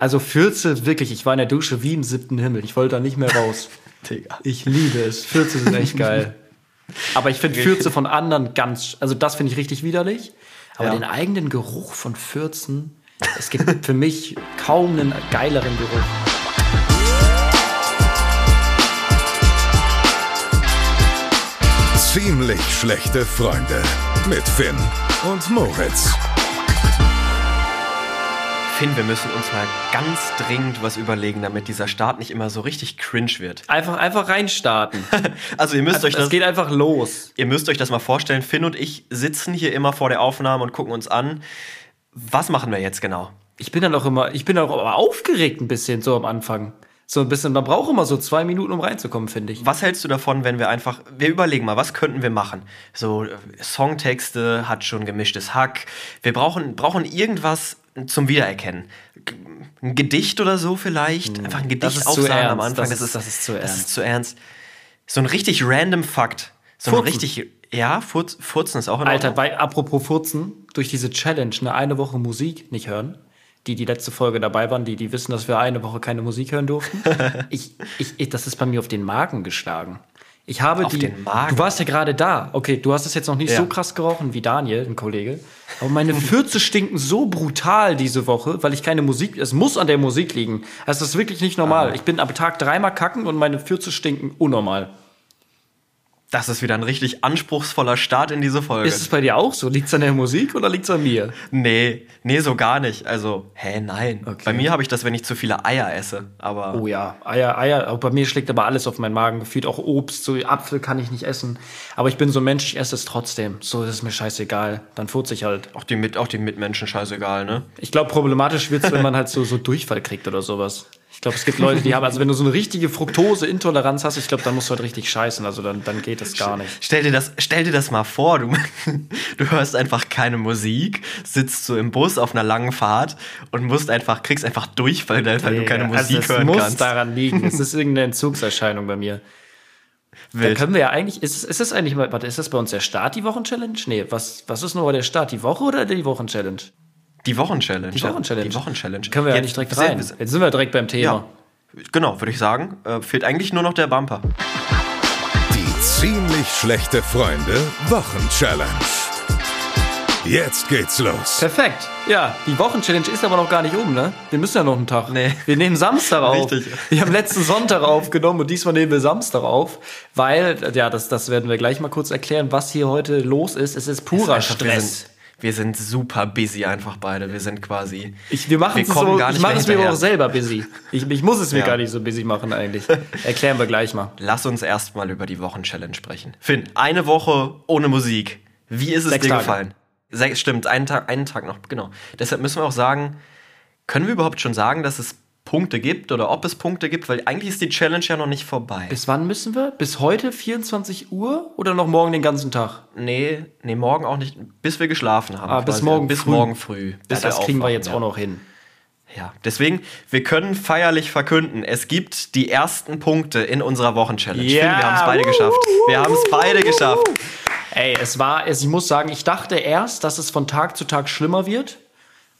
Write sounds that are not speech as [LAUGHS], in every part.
Also Fürze, wirklich, ich war in der Dusche wie im siebten Himmel. Ich wollte da nicht mehr raus. [LAUGHS] Digga. Ich liebe es. Fürze sind echt [LAUGHS] geil. Aber ich finde Fürze von anderen ganz, also das finde ich richtig widerlich. Aber Ja. den eigenen Geruch von Fürzen, es gibt [LAUGHS] für mich kaum einen geileren Geruch. Ziemlich schlechte Freunde mit Finn und Moritz. Finn, wir müssen uns mal ganz dringend was überlegen, damit dieser Start nicht immer so richtig cringe wird. Einfach, einfach reinstarten. [LAUGHS] Also ihr müsst euch Es das, geht einfach los. ihr müsst euch das mal vorstellen. Finn und ich sitzen hier immer vor der Aufnahme und gucken uns an. Was machen wir jetzt genau? Ich bin dann auch immer, ich bin auch aufgeregt ein bisschen so am Anfang. So ein bisschen, man braucht immer so zwei Minuten, um reinzukommen, finde ich. Was hältst du davon, wenn wir einfach, wir überlegen mal, was könnten wir machen? So äh, Songtexte hat schon gemischtes Hack. Wir brauchen, brauchen irgendwas zum Wiedererkennen. Ein Gedicht oder so vielleicht. Einfach ein Hm, das Gedicht ist zu aufsagen am. Anfang. Das ist- das ist zu Das ernst. ist zu ernst. So ein richtig random Fakt. So ein Furzen. richtig, ja, Furz, Furzen ist auch in Alter, Ordnung. weil, apropos Furzen, durch diese Challenge, eine, eine Woche Musik nicht hören, die die letzte Folge dabei waren, die, die wissen, dass wir eine Woche keine Musik hören durften. [LAUGHS] ich, ich, ich, das ist bei mir auf den Magen geschlagen. Ich habe Auf die. den Magen? Du warst ja gerade da. Okay, du hast es jetzt noch nicht Ja. so krass gerochen wie Daniel, ein Kollege. Aber meine Fürze stinken so brutal diese Woche, weil ich keine Musik. Es muss an der Musik liegen. Das ist wirklich nicht normal. Ich bin am Tag dreimal kacken und meine Fürze stinken unnormal. Das ist wieder ein richtig anspruchsvoller Start in diese Folge. Ist es bei dir auch so? Liegt es an der Musik oder liegt es an mir? nee, nee, so gar nicht. Also, hä, nein. Okay. Bei mir habe ich das, wenn ich zu viele Eier esse. Aber Oh ja, Eier, Eier. Auch bei mir schlägt aber alles auf meinen Magen. Gefühlt auch Obst, so Apfel kann ich nicht essen. Aber ich bin so ein Mensch, ich esse es trotzdem. So ist es mir scheißegal. Dann furze ich halt. auch die, mit, auch die Mitmenschen scheißegal, ne? Ich glaube, problematisch wird es, wenn man halt so, so Durchfall kriegt oder sowas. Ich glaube, es gibt Leute, die haben, also wenn du so eine richtige Fructose-Intoleranz hast, ich glaube, dann musst du halt richtig scheißen. Also dann, dann geht das gar nicht. Stell dir das, stell dir das mal vor, du, [LAUGHS] du hörst einfach keine Musik, sitzt so im Bus auf einer langen Fahrt und musst einfach, kriegst einfach Durchfall, weil du keine Musik also es hören muss kannst. daran liegen. Es ist [LAUGHS] irgendeine Entzugserscheinung bei mir. Da Wild. können wir ja eigentlich, ist, ist das eigentlich mal, warte, ist das bei uns der Start, die Wochen-Challenge? Nee, was, was ist nur der Start, die Woche oder die Wochen-Challenge? Die Wochenchallenge. Die Wochen-Challenge. Die Wochenchallenge. Können wir ja nicht direkt sind- rein. Jetzt sind wir direkt beim Thema. Ja, genau, würde ich sagen. Äh, fehlt eigentlich nur noch der Bumper. Die ziemlich schlechte Freunde Wochenchallenge. Jetzt geht's los. Perfekt. Ja, die Wochen-Challenge ist aber noch gar nicht um, ne? Wir müssen ja noch einen Tag. Nee. Wir nehmen Samstag auf. Richtig. Wir haben letzten Sonntag aufgenommen und diesmal nehmen wir Samstag auf, weil, ja, das, das werden wir gleich mal kurz erklären, was hier heute los ist. Es ist purer Einfach, Wir Stress. Wir sind super busy einfach beide. Wir sind quasi. Ich, wir machen wir es so, gar ich nicht mache mehr es mir auch selber busy. Ich, ich muss es mir Ja. gar nicht so busy machen eigentlich. Erklären wir gleich mal. Lass uns erstmal über die Wochenchallenge sprechen. Finn, eine Woche ohne Musik. Wie ist es Sechs dir Tage. gefallen? Sechs, stimmt, einen Tag, einen Tag noch, genau. Deshalb müssen wir auch sagen, können wir überhaupt schon sagen, dass es Punkte gibt oder ob es Punkte gibt? Weil eigentlich ist die Challenge ja noch nicht vorbei. Bis wann müssen wir? Bis heute 24 Uhr oder noch morgen den ganzen Tag? nee, nee, morgen auch nicht, bis wir geschlafen haben. Ah, bis morgen bis früh. morgen früh. Ja, Bis das kriegen wir jetzt ja. auch noch hin. Ja, deswegen, wir können feierlich verkünden, es gibt die ersten Punkte in unserer Wochenchallenge. Ja, Finn, wir haben es beide geschafft. Wir haben es beide geschafft. Ey, es war, es, ich muss sagen, ich dachte erst, dass es von Tag zu Tag schlimmer wird.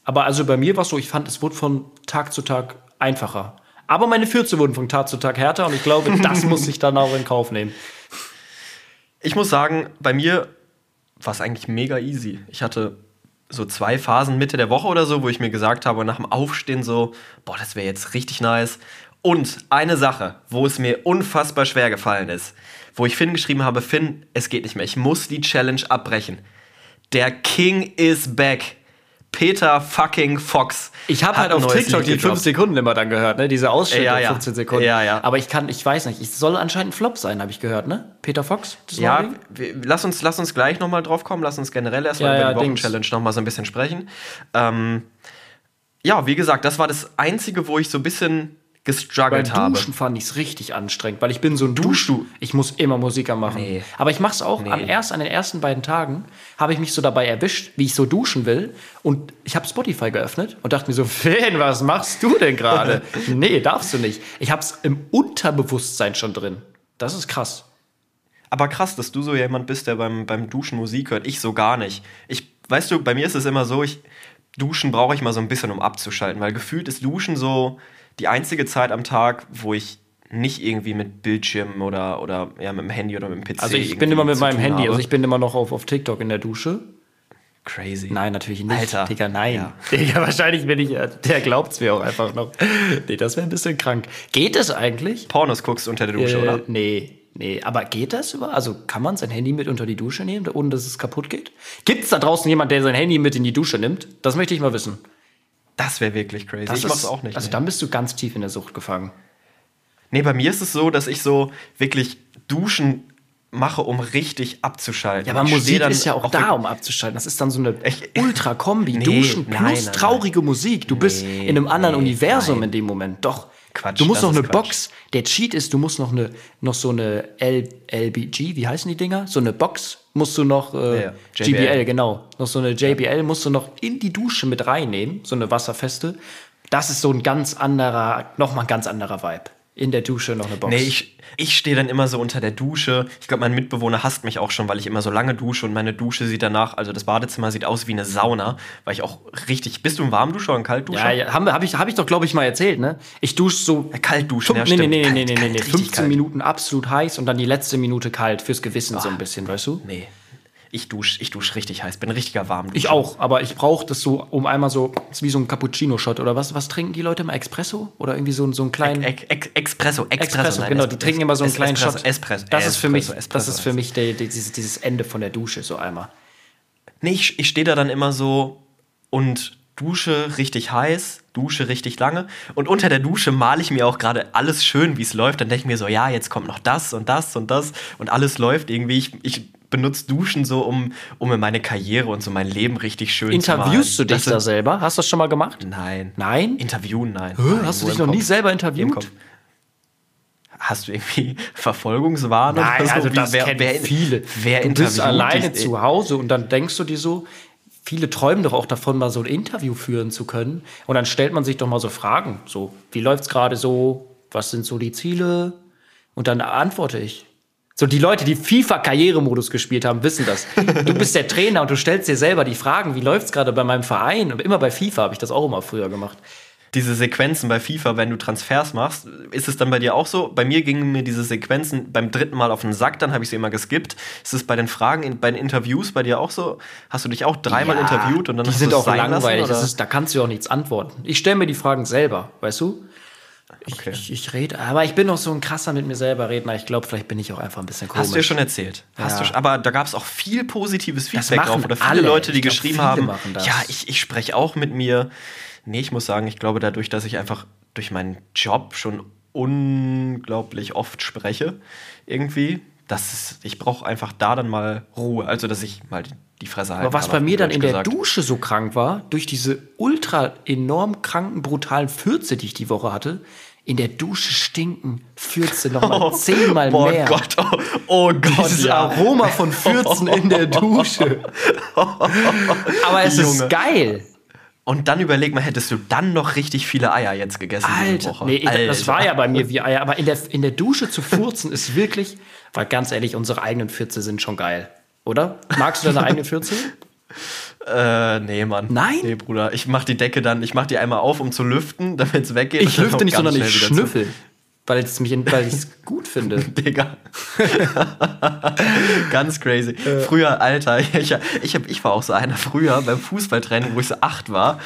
Aber also bei mir war es so, ich fand, es wurde von Tag zu Tag einfacher. Aber meine Fürze wurden von Tag zu Tag härter und ich glaube, das muss ich dann auch in Kauf nehmen. Ich muss sagen, bei mir war es eigentlich mega easy. Ich hatte so zwei Phasen Mitte der Woche oder so, wo ich mir gesagt habe, nach dem Aufstehen so, boah, das wäre jetzt richtig nice. Und eine Sache, wo es mir unfassbar schwer gefallen ist, wo ich Finn geschrieben habe, Finn, es geht nicht mehr, ich muss die Challenge abbrechen. Der King is back. Peter fucking Fox. Ich habe halt auf TikTok die 5 gedroppt. Sekunden immer dann gehört, ne? Diese Ausschnitte Ja, ja. 15 Sekunden. Ja, ja. Aber ich kann, ich weiß nicht, es soll anscheinend ein Flop sein, habe ich gehört, ne? Peter Fox? Ja, wir, lass, uns, lass uns gleich nochmal drauf kommen. Lass uns generell erstmal Ja, über die. Wochenchallenge nochmal so ein bisschen sprechen. Ähm, ja, wie gesagt, das war das Einzige, wo ich so ein bisschen Beim gestruggelt habe. Duschen fand ich es richtig anstrengend, weil ich bin so ein Dusch. du? Ich muss immer Musik anmachen. Nee. Aber ich mache es auch. Am Nee. erst, an den ersten beiden Tagen habe ich mich so dabei erwischt, wie ich so duschen will. Und ich habe Spotify geöffnet und dachte mir so, [LAUGHS] Finn, was machst du denn gerade? [LAUGHS] nee, darfst du nicht. Ich habe es im Unterbewusstsein schon drin. Das ist krass. Aber krass, dass du so jemand bist, der beim, beim Duschen Musik hört. Ich so gar nicht. Ich, weißt du, bei mir ist es immer so, ich Duschen brauche ich mal so ein bisschen, um abzuschalten, weil gefühlt ist Duschen so die einzige Zeit am Tag, wo ich nicht irgendwie mit Bildschirm oder, oder ja, mit dem Handy oder mit dem PC. Also ich bin immer mit meinem Handy, habe. also ich bin immer noch auf, auf TikTok in der Dusche. Crazy. Nein, natürlich nicht. Alter. Digga, nein. Ja. [LAUGHS] Digga, wahrscheinlich bin ich, äh, der glaubt's mir auch einfach noch. Nee, das wäre ein bisschen krank. Geht es eigentlich? Pornos guckst du unter der Dusche, Äh, oder? Nee, nee. Aber geht das über? Also kann man sein Handy mit unter die Dusche nehmen, ohne dass es kaputt geht? Gibt es da draußen jemand, der sein Handy mit in die Dusche nimmt? Das möchte ich mal wissen. Das wäre wirklich crazy. Das ich ist- mach's auch nicht. Also nee. dann bist du ganz tief in der Sucht gefangen. nee, bei mir ist es so, dass ich so wirklich Duschen mache, um richtig abzuschalten. Ja, aber Ich Musik ist ja auch, da, um abzuschalten. Das ist dann so eine [LAUGHS] Ultra-Kombi. Duschen plus nein, nein. traurige Musik. Du bist Nee, in einem anderen nee, Universum nein. in dem Moment. Doch. Quatsch, du musst noch eine Quatsch. Box. Der Cheat ist, du musst noch eine noch so eine L, LBG, wie heißen die Dinger? So eine Box musst du noch äh, Ja, ja. JBL. Genau. Noch so eine JBL musst du noch in die Dusche mit reinnehmen, so eine wasserfeste. Das ist so ein ganz anderer, noch mal ein ganz anderer Vibe. In der Dusche noch eine Box. Nee, ich, ich stehe dann immer so unter der Dusche. Ich glaube, mein Mitbewohner hasst mich auch schon, weil ich immer so lange dusche und meine Dusche sieht danach, also das Badezimmer sieht aus wie eine Sauna, weil ich auch richtig. Bist du ein Warmduscher oder ein Kaltduscher? ja, ja, habe ich, hab ich doch, glaube ich, mal erzählt, ne? Ich dusche so Ja, kalt duschen, ja, nee, nee, nee, nee, Kalt, nee, nee, kalt, nee, richtig 15 kalt. Minuten absolut heiß und dann die letzte Minute kalt fürs Gewissen so ein bisschen, weißt du? Nee. Ich dusche ich dusch richtig heiß, bin richtiger Warmduscher. Ich auch, aber ich brauche das so, um einmal so, ist wie so ein Cappuccino-Shot oder was, was trinken die Leute immer? Espresso? Oder irgendwie so, so einen kleinen. Expresso, Expresso, Espresso, nein, genau, die trinken immer so einen kleinen Espresso, Shot. Espresso, das ist für mich, Espresso, das Espresso ist für mich der, der, dieses, dieses Ende von der Dusche, so einmal. Nee, ich, ich stehe da dann immer so und dusche richtig heiß, dusche richtig lange und unter der Dusche male ich mir auch gerade alles schön, wie es läuft. Dann denke ich mir so, ja, jetzt kommt noch das und das und das und alles läuft irgendwie. Ich, ich benutze Duschen so, um, um mir meine Karriere und so mein Leben richtig schön Interviewst zu du malen. dich Das da sind- selber? Hast du das schon mal gemacht? Nein. Nein? Interviewen, nein. Hä? nein Hast du dich noch nie Kopf. selber Im interviewt? Hast du irgendwie [LAUGHS] Verfolgungswahn Nein, oder so? also das wer, kennen wer, viele. Wer du bist alleine dich? zu Hause und dann denkst du dir so, viele träumen doch auch davon, mal so ein Interview führen zu können. Und dann stellt man sich doch mal so Fragen, so, wie läuft's gerade so? Was sind so die Ziele? Und dann antworte ich. So, die Leute, die FIFA-Karrieremodus gespielt haben, wissen das. Du bist der Trainer und du stellst dir selber die Fragen, wie läuft's gerade bei meinem Verein? Und immer bei FIFA habe ich das auch immer früher gemacht. diese Sequenzen bei FIFA, wenn du Transfers machst, ist es dann bei dir auch so? Bei mir gingen mir diese Sequenzen beim dritten Mal auf den Sack, dann habe ich sie immer geskippt. Ist es bei den Fragen, bei den Interviews bei dir auch so? Hast du dich auch dreimal Ja, interviewt und dann die hast sind du es auch langweilig. Lassen, ist, da kannst du auch nichts antworten. Ich stelle mir die Fragen selber, weißt du? Ich, Okay. ich, ich rede, aber ich bin noch so ein krasser mit mir selber Redner. Ich glaube, vielleicht bin ich auch einfach ein bisschen komisch. Hast du ja schon erzählt. Hast Ja. du, aber da gab es auch viel positives Feedback drauf. Oder viele alle. Leute, die glaub, geschrieben haben, ja, ich, ich spreche auch mit mir. Nee, ich muss sagen, ich glaube dadurch, dass ich einfach durch meinen Job schon unglaublich oft spreche, irgendwie, dass es, ich brauche einfach da dann mal Ruhe. Also, dass ich mal die, Fresse halte. aber was bei mir dann in der Dusche so krank war, durch diese ultra enorm kranken, brutalen Fürze, die ich die Woche hatte, in der Dusche stinken Fürze nochmal [LAUGHS] zehnmal oh mehr. Gott, oh, oh Gott, Dieses ja. Aroma von Fürzen in der [LAUGHS] Dusche. [LAUGHS] Aber es Junge. ist geil. Und dann überleg mal, hättest du dann noch richtig viele Eier jetzt gegessen Alter, Woche? nee, ich, das Alter. war ja bei mir wie Eier, aber in der, in der Dusche zu furzen ist wirklich, weil ganz ehrlich, unsere eigenen Fürze sind schon geil, oder? Magst du deine eigene Fürze? [LAUGHS] Äh, nee, Mann. Nein? Nee, Bruder. Ich mach die Decke dann, ich mach die einmal auf, um zu lüften, [LAUGHS] damit es weggeht. Ich lüfte nicht, sondern ich wieder zu. Weil ich es mich, weil ich es [LAUGHS] gut finde. Digga. [LAUGHS] Ganz crazy. Früher, Alter, [LAUGHS] ich, ich, hab, ich war auch so einer früher beim Fußballtraining, wo ich so acht war,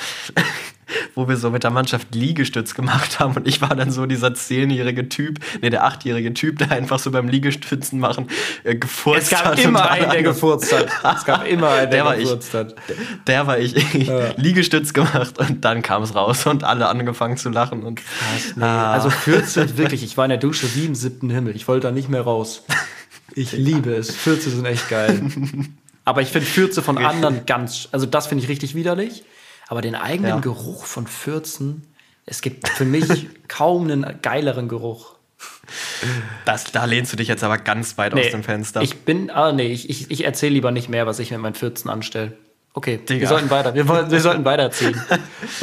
[LAUGHS] wo wir so mit der Mannschaft Liegestütz gemacht haben und ich war dann so dieser zehnjährige Typ, nee, der achtjährige Typ, der einfach so beim Liegestützen machen äh, gefurzt Es gab hat. immer einen, der gefurzt hat. Es gab immer einen, der, Der war ich. gefurzt hat. Der war ich. Liegestütz gemacht und dann kam es raus und alle angefangen zu lachen und Nee, also Fürze, wirklich, ich war in der Dusche wie im siebten Himmel. Ich wollte da nicht mehr raus. Ich liebe es. Fürze sind echt geil. [LAUGHS] Aber ich finde Fürze von anderen ganz, also das finde ich richtig widerlich. Aber den eigenen Ja. Geruch von Fürzen, es gibt für mich [LAUGHS] kaum einen geileren Geruch. das, da lehnst du dich jetzt aber ganz weit aus dem Fenster. Ich bin, ah nee, ich, ich, ich erzähle lieber nicht mehr, was ich mit meinen Fürzen anstelle. Okay, wir Digga. sollten weiter, wir, wir [LAUGHS] sollten weiterziehen.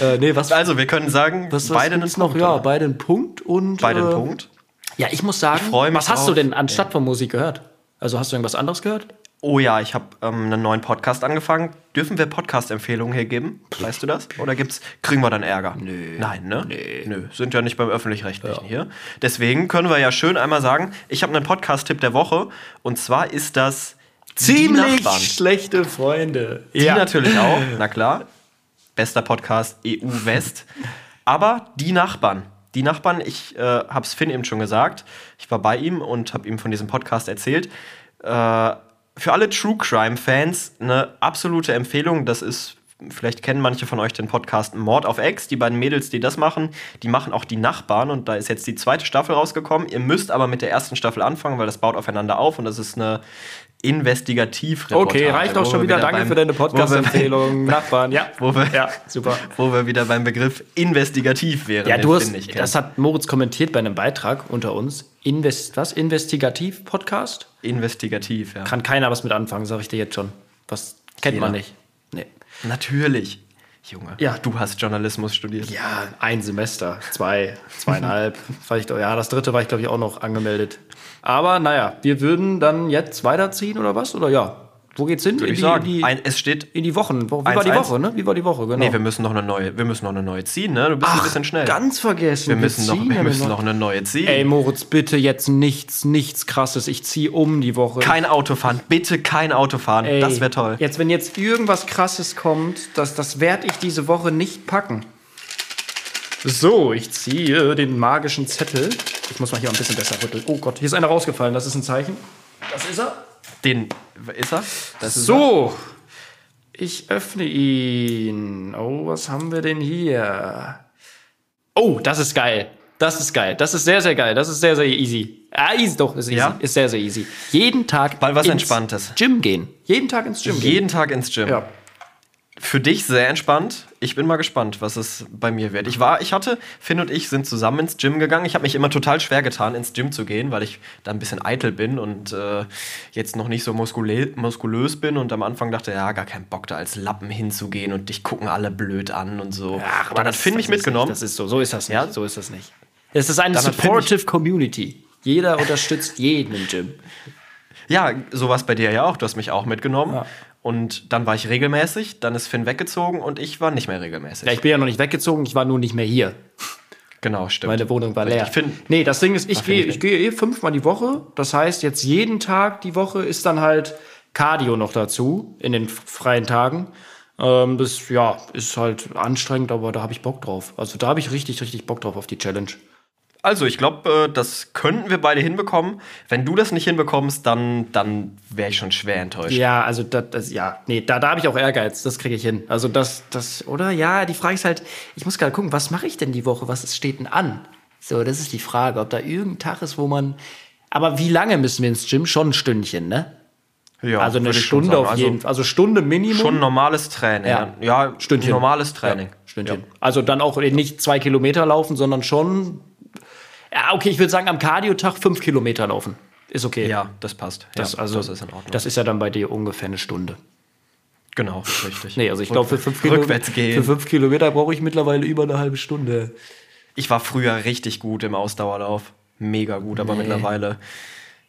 äh, nee, was, also, wir können sagen, was, was beide einen noch? Punkt, Ja, beide einen Punkt und. Beide einen äh, Punkt. Ja, ich muss sagen, Ich was hast du drauf. denn anstatt von Musik gehört? Also hast du irgendwas anderes gehört? Oh ja, ich habe ähm, einen neuen Podcast angefangen. Dürfen wir Podcast-Empfehlungen hier geben? Weißt du das? Oder gibt's, kriegen wir dann Ärger? Nö. Nein, ne? Nee. Nö, sind ja nicht beim Öffentlich-Rechtlichen hier. Deswegen können wir ja schön einmal sagen, ich habe einen Podcast-Tipp der Woche. Und zwar ist das Ziemlich schlechte Freunde. Die natürlich auch, [LAUGHS] na klar. Bester Podcast EU West. Aber die Nachbarn. Die Nachbarn, ich äh, habe es Finn eben schon gesagt. Ich war bei ihm und habe ihm von diesem Podcast erzählt. Äh, für alle True Crime Fans eine absolute Empfehlung. Das ist, vielleicht kennen manche von euch den Podcast Mord auf Ex. Die beiden Mädels, die das machen, die machen auch die Nachbarn. Und da ist jetzt die zweite Staffel rausgekommen. Ihr müsst aber mit der ersten Staffel anfangen, weil das baut aufeinander auf und das ist eine Investigativreportage. Okay, reicht auch schon wir wieder. Danke beim- für deine Podcast-Empfehlung. [LAUGHS] Nachbarn, ja. Wo wir, Ja, [LAUGHS] super. wo wir wieder beim Begriff investigativ wären. Ja, du hast, das hat Moritz kommentiert bei einem Beitrag unter uns. Invest, was? Investigativ-Podcast? investigativ, ja. Kann keiner was mit anfangen, sage ich dir jetzt schon. Was kennt man Jeder. nicht. Nee. Natürlich. Junge, Ja. du hast Journalismus studiert. Ja, ein Semester, zwei, zweieinhalb. [LAUGHS] Vielleicht, ja, das dritte war ich, glaube ich, auch noch angemeldet. Aber naja, wir würden dann jetzt weiterziehen oder was? Oder ja? Wo geht's hin? Würde in ich die, sagen. Die, Ein, es steht. in die Wochen. Wo- Wie war die 1-1. Woche, ne? Wie war die Woche, genau. Nee, wir müssen noch eine neue, wir müssen noch eine neue ziehen, ne? Du bist ein bisschen schnell. Ganz vergessen. wir müssen noch, wir müssen neue- noch eine neue ziehen. Ey, Moritz, bitte jetzt nichts, nichts krasses. Ich ziehe um die Woche. kein Auto fahren, bitte kein Auto fahren. Ey, das wäre toll. Jetzt, wenn jetzt irgendwas krasses kommt, das, das werde ich diese Woche nicht packen. So, ich ziehe den magischen Zettel. Ich muss mal hier ein bisschen besser rütteln. Oh Gott, hier ist einer rausgefallen. Das ist ein Zeichen. Das ist er. Den ist er? Das ist So, ich öffne ihn. Oh, was haben wir denn hier? Oh, das ist geil. Das ist geil. Das ist sehr, sehr geil. Das ist sehr, sehr easy. Ah, easy doch, ist easy. Ja? Ist sehr, sehr easy. Jeden Tag Mal was ins Entspanntes. Gym gehen. Jeden Tag ins Gym er. gehen. Jeden Tag ins Gym. Ja. Für dich sehr entspannt. Ich bin mal gespannt, was es bei mir wird. Ich war, ich hatte, Finn und ich sind zusammen ins Gym gegangen. Ich habe mich immer total schwer getan, ins Gym zu gehen, weil ich da ein bisschen eitel bin und äh, jetzt noch nicht so muskulö muskulös bin und am Anfang dachte, ja, gar keinen Bock da als Lappen hinzugehen und dich gucken alle blöd an und so. Ach, dann hat Finn mich mitgenommen. Nicht, das ist so. So ist das nicht. Ja? So ist das nicht. Es ist eine Dann supportive Community. Jeder unterstützt jeden im Gym. Ja, sowas bei dir ja auch. Du hast mich auch mitgenommen. Ja. Und dann war ich regelmäßig, dann ist Finn weggezogen und ich war nicht mehr regelmäßig. Ja, ich bin ja noch nicht weggezogen, ich war nur nicht mehr hier. genau, stimmt. Meine Wohnung war leer. Ich nee, das Ding ist, ich gehe ich gehe eh fünfmal die Woche. Das heißt, jetzt jeden Tag die Woche ist dann halt Cardio noch dazu, in den freien Tagen. Ähm, das, ja, ist halt anstrengend, aber da habe ich Bock drauf. Also da habe ich richtig, richtig Bock drauf auf die Challenge. Also, ich glaube, äh, das könnten wir beide hinbekommen. Wenn du das nicht hinbekommst, dann, dann wäre ich schon schwer enttäuscht. Ja, also das, das ja, nee, da, da habe ich auch Ehrgeiz, das kriege ich hin. Also das, das, oder? Ja, die Frage ist halt, ich muss gerade gucken, was mache ich denn die Woche? Was steht denn an? So, das ist die Frage, ob da irgendein Tag ist, wo man. Aber wie lange müssen wir ins Gym? Schon ein Stündchen, ne? Ja, also eine Stunde auf jeden Fall. Also Stunde Minimum. Schon normales Training. Ja. Ja, ja Stündchen. normales Training. Ja, Stündchen. Also dann auch nicht zwei Kilometer laufen, sondern schon. Ja, okay, ich würde sagen, am Cardio-Tag fünf Kilometer laufen. Ist okay. Ja, das passt. Das, ja, also, das ist in Ordnung. Das ist ja dann bei dir ungefähr eine Stunde. genau, richtig. Nee, also ich glaube, für fünf, Kilo, Rückwärts gehen. für fünf Kilometer brauche ich mittlerweile über eine halbe Stunde. Ich war früher richtig gut im Ausdauerlauf. Mega gut, aber Nee. mittlerweile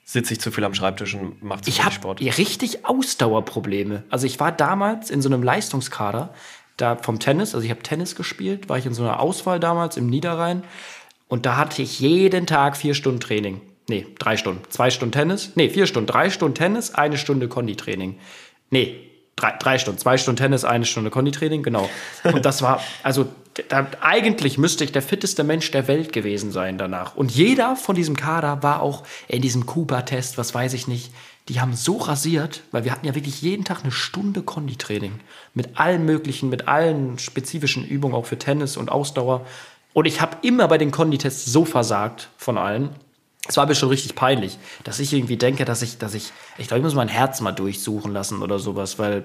sitze ich zu viel am Schreibtisch und mache zu Ich viel habe Sport. richtig Ausdauerprobleme. Also ich war damals in so einem Leistungskader da vom Tennis, also ich habe Tennis gespielt, war ich in so einer Auswahl damals im Niederrhein und da hatte ich jeden Tag vier Stunden Training. Nee, drei Stunden. Zwei Stunden Tennis. Nee, vier Stunden. Drei Stunden Tennis, eine Stunde Konditraining. Nee, drei, drei Stunden. Zwei Stunden Tennis, eine Stunde Konditraining, genau. Und das war, also da, eigentlich müsste ich der fitteste Mensch der Welt gewesen sein danach. Und jeder von diesem Kader war auch in diesem Cooper-Test, was weiß ich nicht. Die haben so rasiert, weil wir hatten ja wirklich jeden Tag eine Stunde Konditraining. Mit allen möglichen, mit allen spezifischen Übungen, auch für Tennis und Ausdauer. Und ich habe immer bei den Konditests so versagt von allen. Es war mir schon richtig peinlich, dass ich irgendwie denke, dass ich, dass ich, ich glaube, ich muss mein Herz mal durchsuchen lassen oder sowas, weil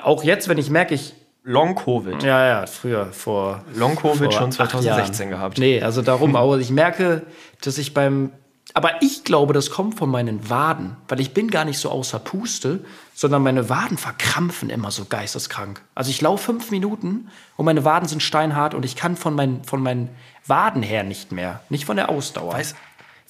auch jetzt, wenn ich merke, ich, Long Covid. ja, ja, früher, vor. Long Covid vor schon acht 2016 Jahren. gehabt. Nee, also darum auch. Ich merke, dass ich beim. Aber ich glaube, das kommt von meinen Waden, weil ich bin gar nicht so außer Puste, sondern meine Waden verkrampfen immer so geisteskrank. Also ich laufe fünf Minuten und meine Waden sind steinhart und ich kann von meinen, von meinen Waden her nicht mehr, nicht von der Ausdauer. Weißt,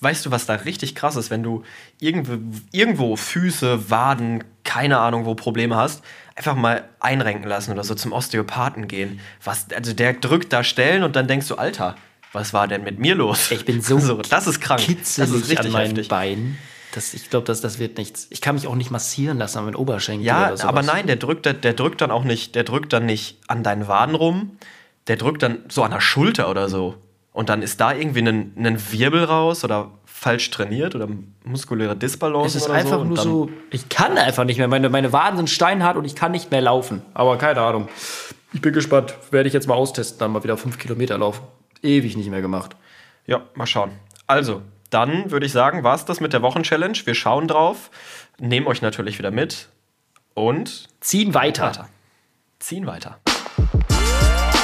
weißt du, was da richtig krass ist, wenn du irgendwo, irgendwo Füße, Waden, keine Ahnung, wo Probleme hast, einfach mal einrenken lassen oder so zum Osteopathen gehen. Was, also der drückt da Stellen und dann denkst du, Alter, was war denn mit mir los? Ich bin so, [LAUGHS] so das ist krank. kitzelig das ist richtig an meinen heftig. Beinen. Das, ich glaube, das, das wird nichts. Ich kann mich auch nicht massieren lassen an meinen Oberschenkel Ja, aber nein, der drückt, der, der drückt dann auch nicht, der drückt dann nicht an deinen Waden rum, der drückt dann so an der Schulter oder so. Und dann ist da irgendwie ein, ein Wirbel raus oder falsch trainiert oder muskuläre Disbalance Es ist oder einfach so. nur so, ich kann einfach nicht mehr. Meine, meine Waden sind steinhart und ich kann nicht mehr laufen. Aber keine Ahnung. Ich bin gespannt. Werde ich jetzt mal austesten, dann mal wieder fünf Kilometer laufen. Ewig nicht mehr gemacht. Ja, mal schauen. Also, dann würde ich sagen, war es das mit der Wochenchallenge. Wir schauen drauf, nehmen euch natürlich wieder mit und Ziehen weiter. weiter. Ziehen weiter.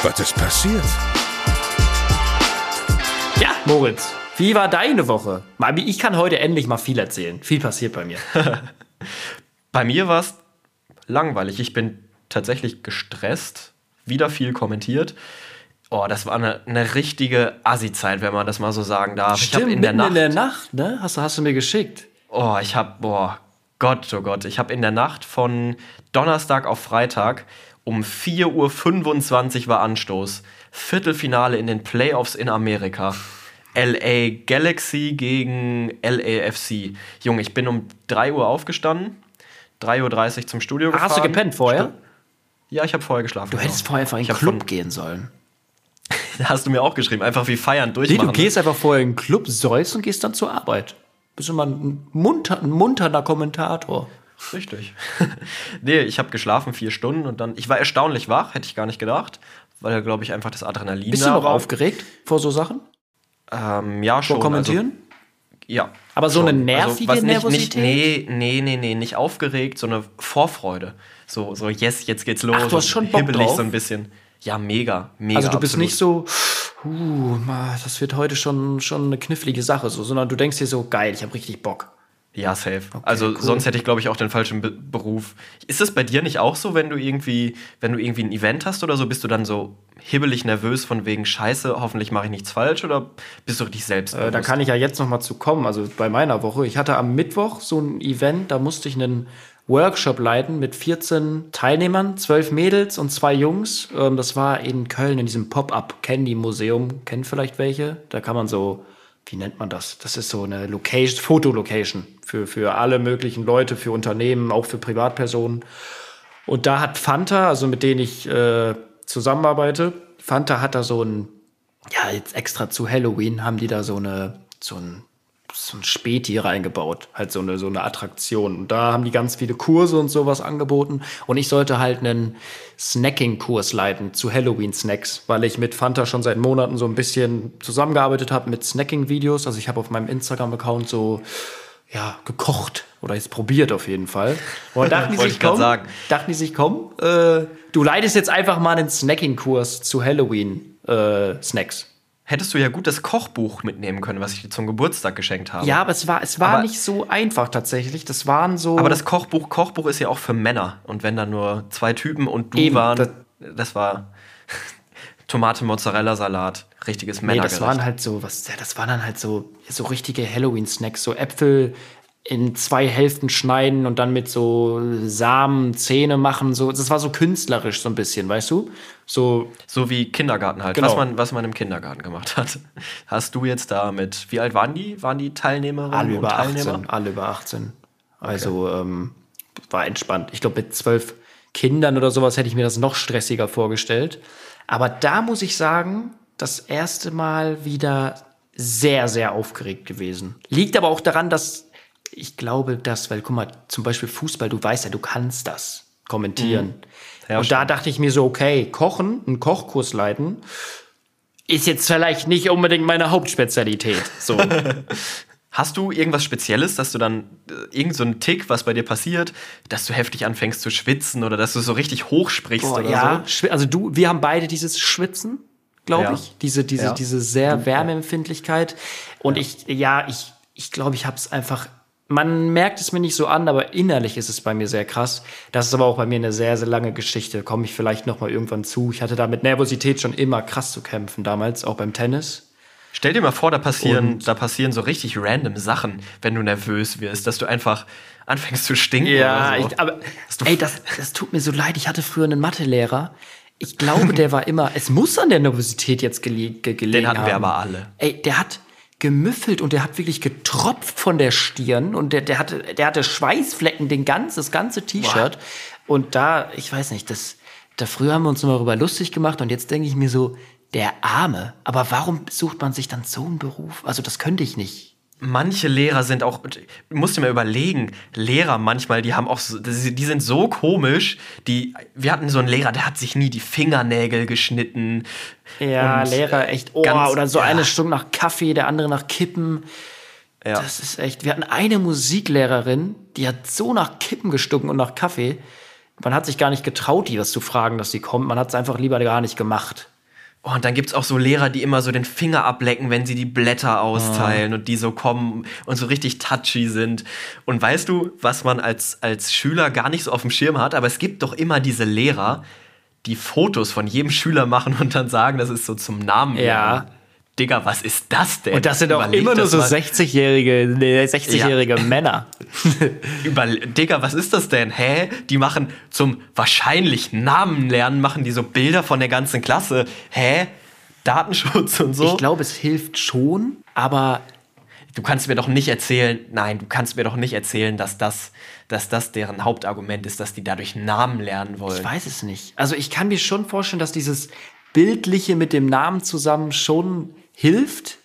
Was ist passiert? Ja, Moritz. Wie war deine Woche? Ich kann heute endlich mal viel erzählen. Viel passiert bei mir. [LAUGHS] Bei mir war es langweilig. Ich bin tatsächlich gestresst, wieder viel kommentiert. Oh, das war eine, eine richtige Assi-Zeit, wenn man das mal so sagen darf. ich habe in der Nacht. in der Nacht, ne? Hast, du- hast du mir geschickt. Oh, ich habe, boah, Gott, oh Gott, ich habe in der Nacht von Donnerstag auf Freitag um 4.25 Uhr war Anstoß. Viertelfinale in den Playoffs in Amerika. LA Galaxy gegen LAFC. Junge, ich bin um 3 Uhr aufgestanden, 3.30 Uhr zum Studio gefahren. Hast du gepennt vorher? Ja, ich habe vorher geschlafen. Du hättest vorher einfach in Ich den hab Club gehen sollen. [LAUGHS] Hast du mir auch geschrieben, einfach wie feiern Nee, durchmachen. du gehst einfach vorher in den Club, säufst und gehst dann zur Arbeit. Bist du mal ein, munter, ein munterner Kommentator. Richtig. [LAUGHS] nee, ich habe geschlafen vier Stunden und dann. Ich war erstaunlich wach, hätte ich gar nicht gedacht, weil, glaube ich, einfach das Adrenalin Bist da du noch war. aufgeregt vor so Sachen? Ähm, ja, schon. Vor Kommentieren? Also, ja. Aber so schon. eine nervige was nicht, Nervosität? Nicht, nee, nee, nee, nee, nicht aufgeregt, so eine Vorfreude. So, so yes, jetzt geht's los. Ach, du hast schon Bock hibbelig drauf? so ein bisschen. Ja, mega, mega. also du bist absolut. nicht so, uh, das wird heute schon, schon eine knifflige Sache, so, sondern du denkst dir so, geil, ich habe richtig Bock. Ja, safe. also cool. sonst hätte ich, glaube ich, auch den falschen Be Beruf. Ist das bei dir nicht auch so, wenn du irgendwie, wenn du irgendwie ein Event hast oder so, bist du dann so hibbelig nervös von wegen Scheiße, hoffentlich mache ich nichts falsch oder bist du dich selbst? Äh, da kann ich ja jetzt noch mal zu kommen. Also bei meiner Woche. Ich hatte am Mittwoch so ein Event, da musste ich einen Workshop leiten mit 14 Teilnehmern, 12 Mädels und zwei Jungs. Ähm, das war in Köln in diesem Pop-Up-Candy-Museum. Kennt vielleicht welche? Da kann man so, wie nennt man das? Das ist so eine Location, Fotolocation für, für alle möglichen Leute, für Unternehmen, auch für Privatpersonen. Und da hat Fanta, also mit denen ich äh, zusammenarbeite, Fanta hat da so ein, ja, jetzt extra zu Halloween haben die da so eine, so ein, so ein Späti reingebaut. Halt so eine, so eine Attraktion. Und da haben die ganz viele Kurse und sowas angeboten. Und ich sollte halt einen Snacking-Kurs leiten zu Halloween-Snacks, weil ich mit Fanta schon seit Monaten so ein bisschen zusammengearbeitet habe mit Snacking-Videos. Also ich habe auf meinem Instagram-Account so, ja, gekocht oder jetzt probiert auf jeden Fall. Und dachten die [LAUGHS] sich, komm, sagen. dachten die sich, komm, äh, du leitest jetzt einfach mal einen Snacking-Kurs zu Halloween-Snacks. Hättest du ja gut das Kochbuch mitnehmen können, was ich dir zum Geburtstag geschenkt habe. Ja, aber es war, es war Aber- nicht so einfach tatsächlich. Das waren so. Aber das Kochbuch, Kochbuch ist ja auch für Männer. Und wenn da nur zwei Typen und du Eben, waren, das- das, war [LAUGHS] Tomate, Mozzarella, Salat. Richtiges nee, Männergericht. das waren halt so, was, ja, das waren dann halt so, so richtige Halloween-Snacks, so Äpfel in zwei Hälften schneiden und dann mit so Samen Zähne machen, so. Das war so künstlerisch so ein bisschen, weißt du? So, So wie Kindergarten halt, Genau. was, man, was man im Kindergarten gemacht hat. [LAUGHS] Hast du jetzt da mit, wie alt waren die? Waren die Teilnehmerinnen alle und über Teilnehmer? 18, alle über 18. Also ähm, war entspannt. Ich glaube, mit zwölf Kindern oder sowas hätte ich mir das noch stressiger vorgestellt. Aber da muss ich sagen, das erste Mal wieder sehr, sehr aufgeregt gewesen. Liegt aber auch daran, dass ich glaube, dass, weil guck mal, zum Beispiel Fußball, du weißt ja, du kannst das kommentieren. Ja, und da dachte ich mir so, okay, kochen, einen Kochkurs leiten, ist jetzt vielleicht nicht unbedingt meine Hauptspezialität. So. [LAUGHS] Hast du irgendwas Spezielles, dass du dann äh, irgend so einen Tick, was bei dir passiert, dass du heftig anfängst zu schwitzen oder dass du so richtig hoch sprichst Boah, oder ja, so? also du, wir haben beide dieses Schwitzen, glaube Ja. ich, diese diese Ja. diese sehr Wärmeempfindlichkeit und ich ja, ich ich glaube, ich habe es einfach man merkt es mir nicht so an, aber innerlich ist es bei mir sehr krass. Das ist aber auch bei mir eine sehr, sehr lange Geschichte. Komme ich vielleicht noch mal irgendwann zu. Ich hatte da mit Nervosität schon immer krass zu kämpfen damals, auch beim Tennis. Stell dir mal vor, da passieren, da passieren so richtig random Sachen, wenn du nervös wirst, dass du einfach anfängst zu stinken. Ja, oder so. ich, aber ey, das, das tut mir so leid. Ich hatte früher einen Mathelehrer. Ich glaube, der war immer, es muss an der Nervosität jetzt gele ge gelegen Den hatten wir haben. aber alle. Ey, der hat gemüffelt und der hat wirklich getropft von der Stirn und der, der hatte, der hatte Schweißflecken, den ganz, das ganze T-Shirt. Und da, ich weiß nicht, das, da früher haben wir uns immer darüber lustig gemacht und jetzt denke ich mir so, der Arme. Aber warum sucht man sich dann so einen Beruf? Also das könnte ich nicht. Manche Lehrer sind auch, musst du mir überlegen, Lehrer manchmal, die haben auch, die sind so komisch, die, wir hatten so einen Lehrer, der hat sich nie die Fingernägel geschnitten. Ja, Lehrer echt, oh, ganz- oder so ja. eine Stunde nach Kaffee, der andere nach Kippen. Ja. Das ist echt, wir hatten eine Musiklehrerin, die hat so nach Kippen gestunken und nach Kaffee. Man hat sich gar nicht getraut, die was zu fragen, dass sie kommt. Man hat es einfach lieber gar nicht gemacht. Oh, und dann gibt's auch so Lehrer, die immer so den Finger ablecken, wenn sie die Blätter austeilen und die so kommen und so richtig touchy sind. Und weißt du, was man als, als Schüler gar nicht so auf dem Schirm hat? Aber es gibt doch immer diese Lehrer, die Fotos von jedem Schüler machen und dann sagen, das ist so zum Namen. Ja. Digga, was ist das denn? Und das sind auch Überleg immer nur so mal. 60-jährige, nee, 60-jährige Männer. [LAUGHS] Über, Digga, was ist das denn? Hä? Die machen zum wahrscheinlich Namen lernen, machen die so Bilder von der ganzen Klasse. Hä? Datenschutz und so. Ich glaube, es hilft schon, aber Du kannst mir doch nicht erzählen, nein, du kannst mir doch nicht erzählen, dass das, dass das deren Hauptargument ist, dass die dadurch Namen lernen wollen. ich weiß es nicht. Also ich kann mir schon vorstellen, dass dieses Bildliche mit dem Namen zusammen schon hilft.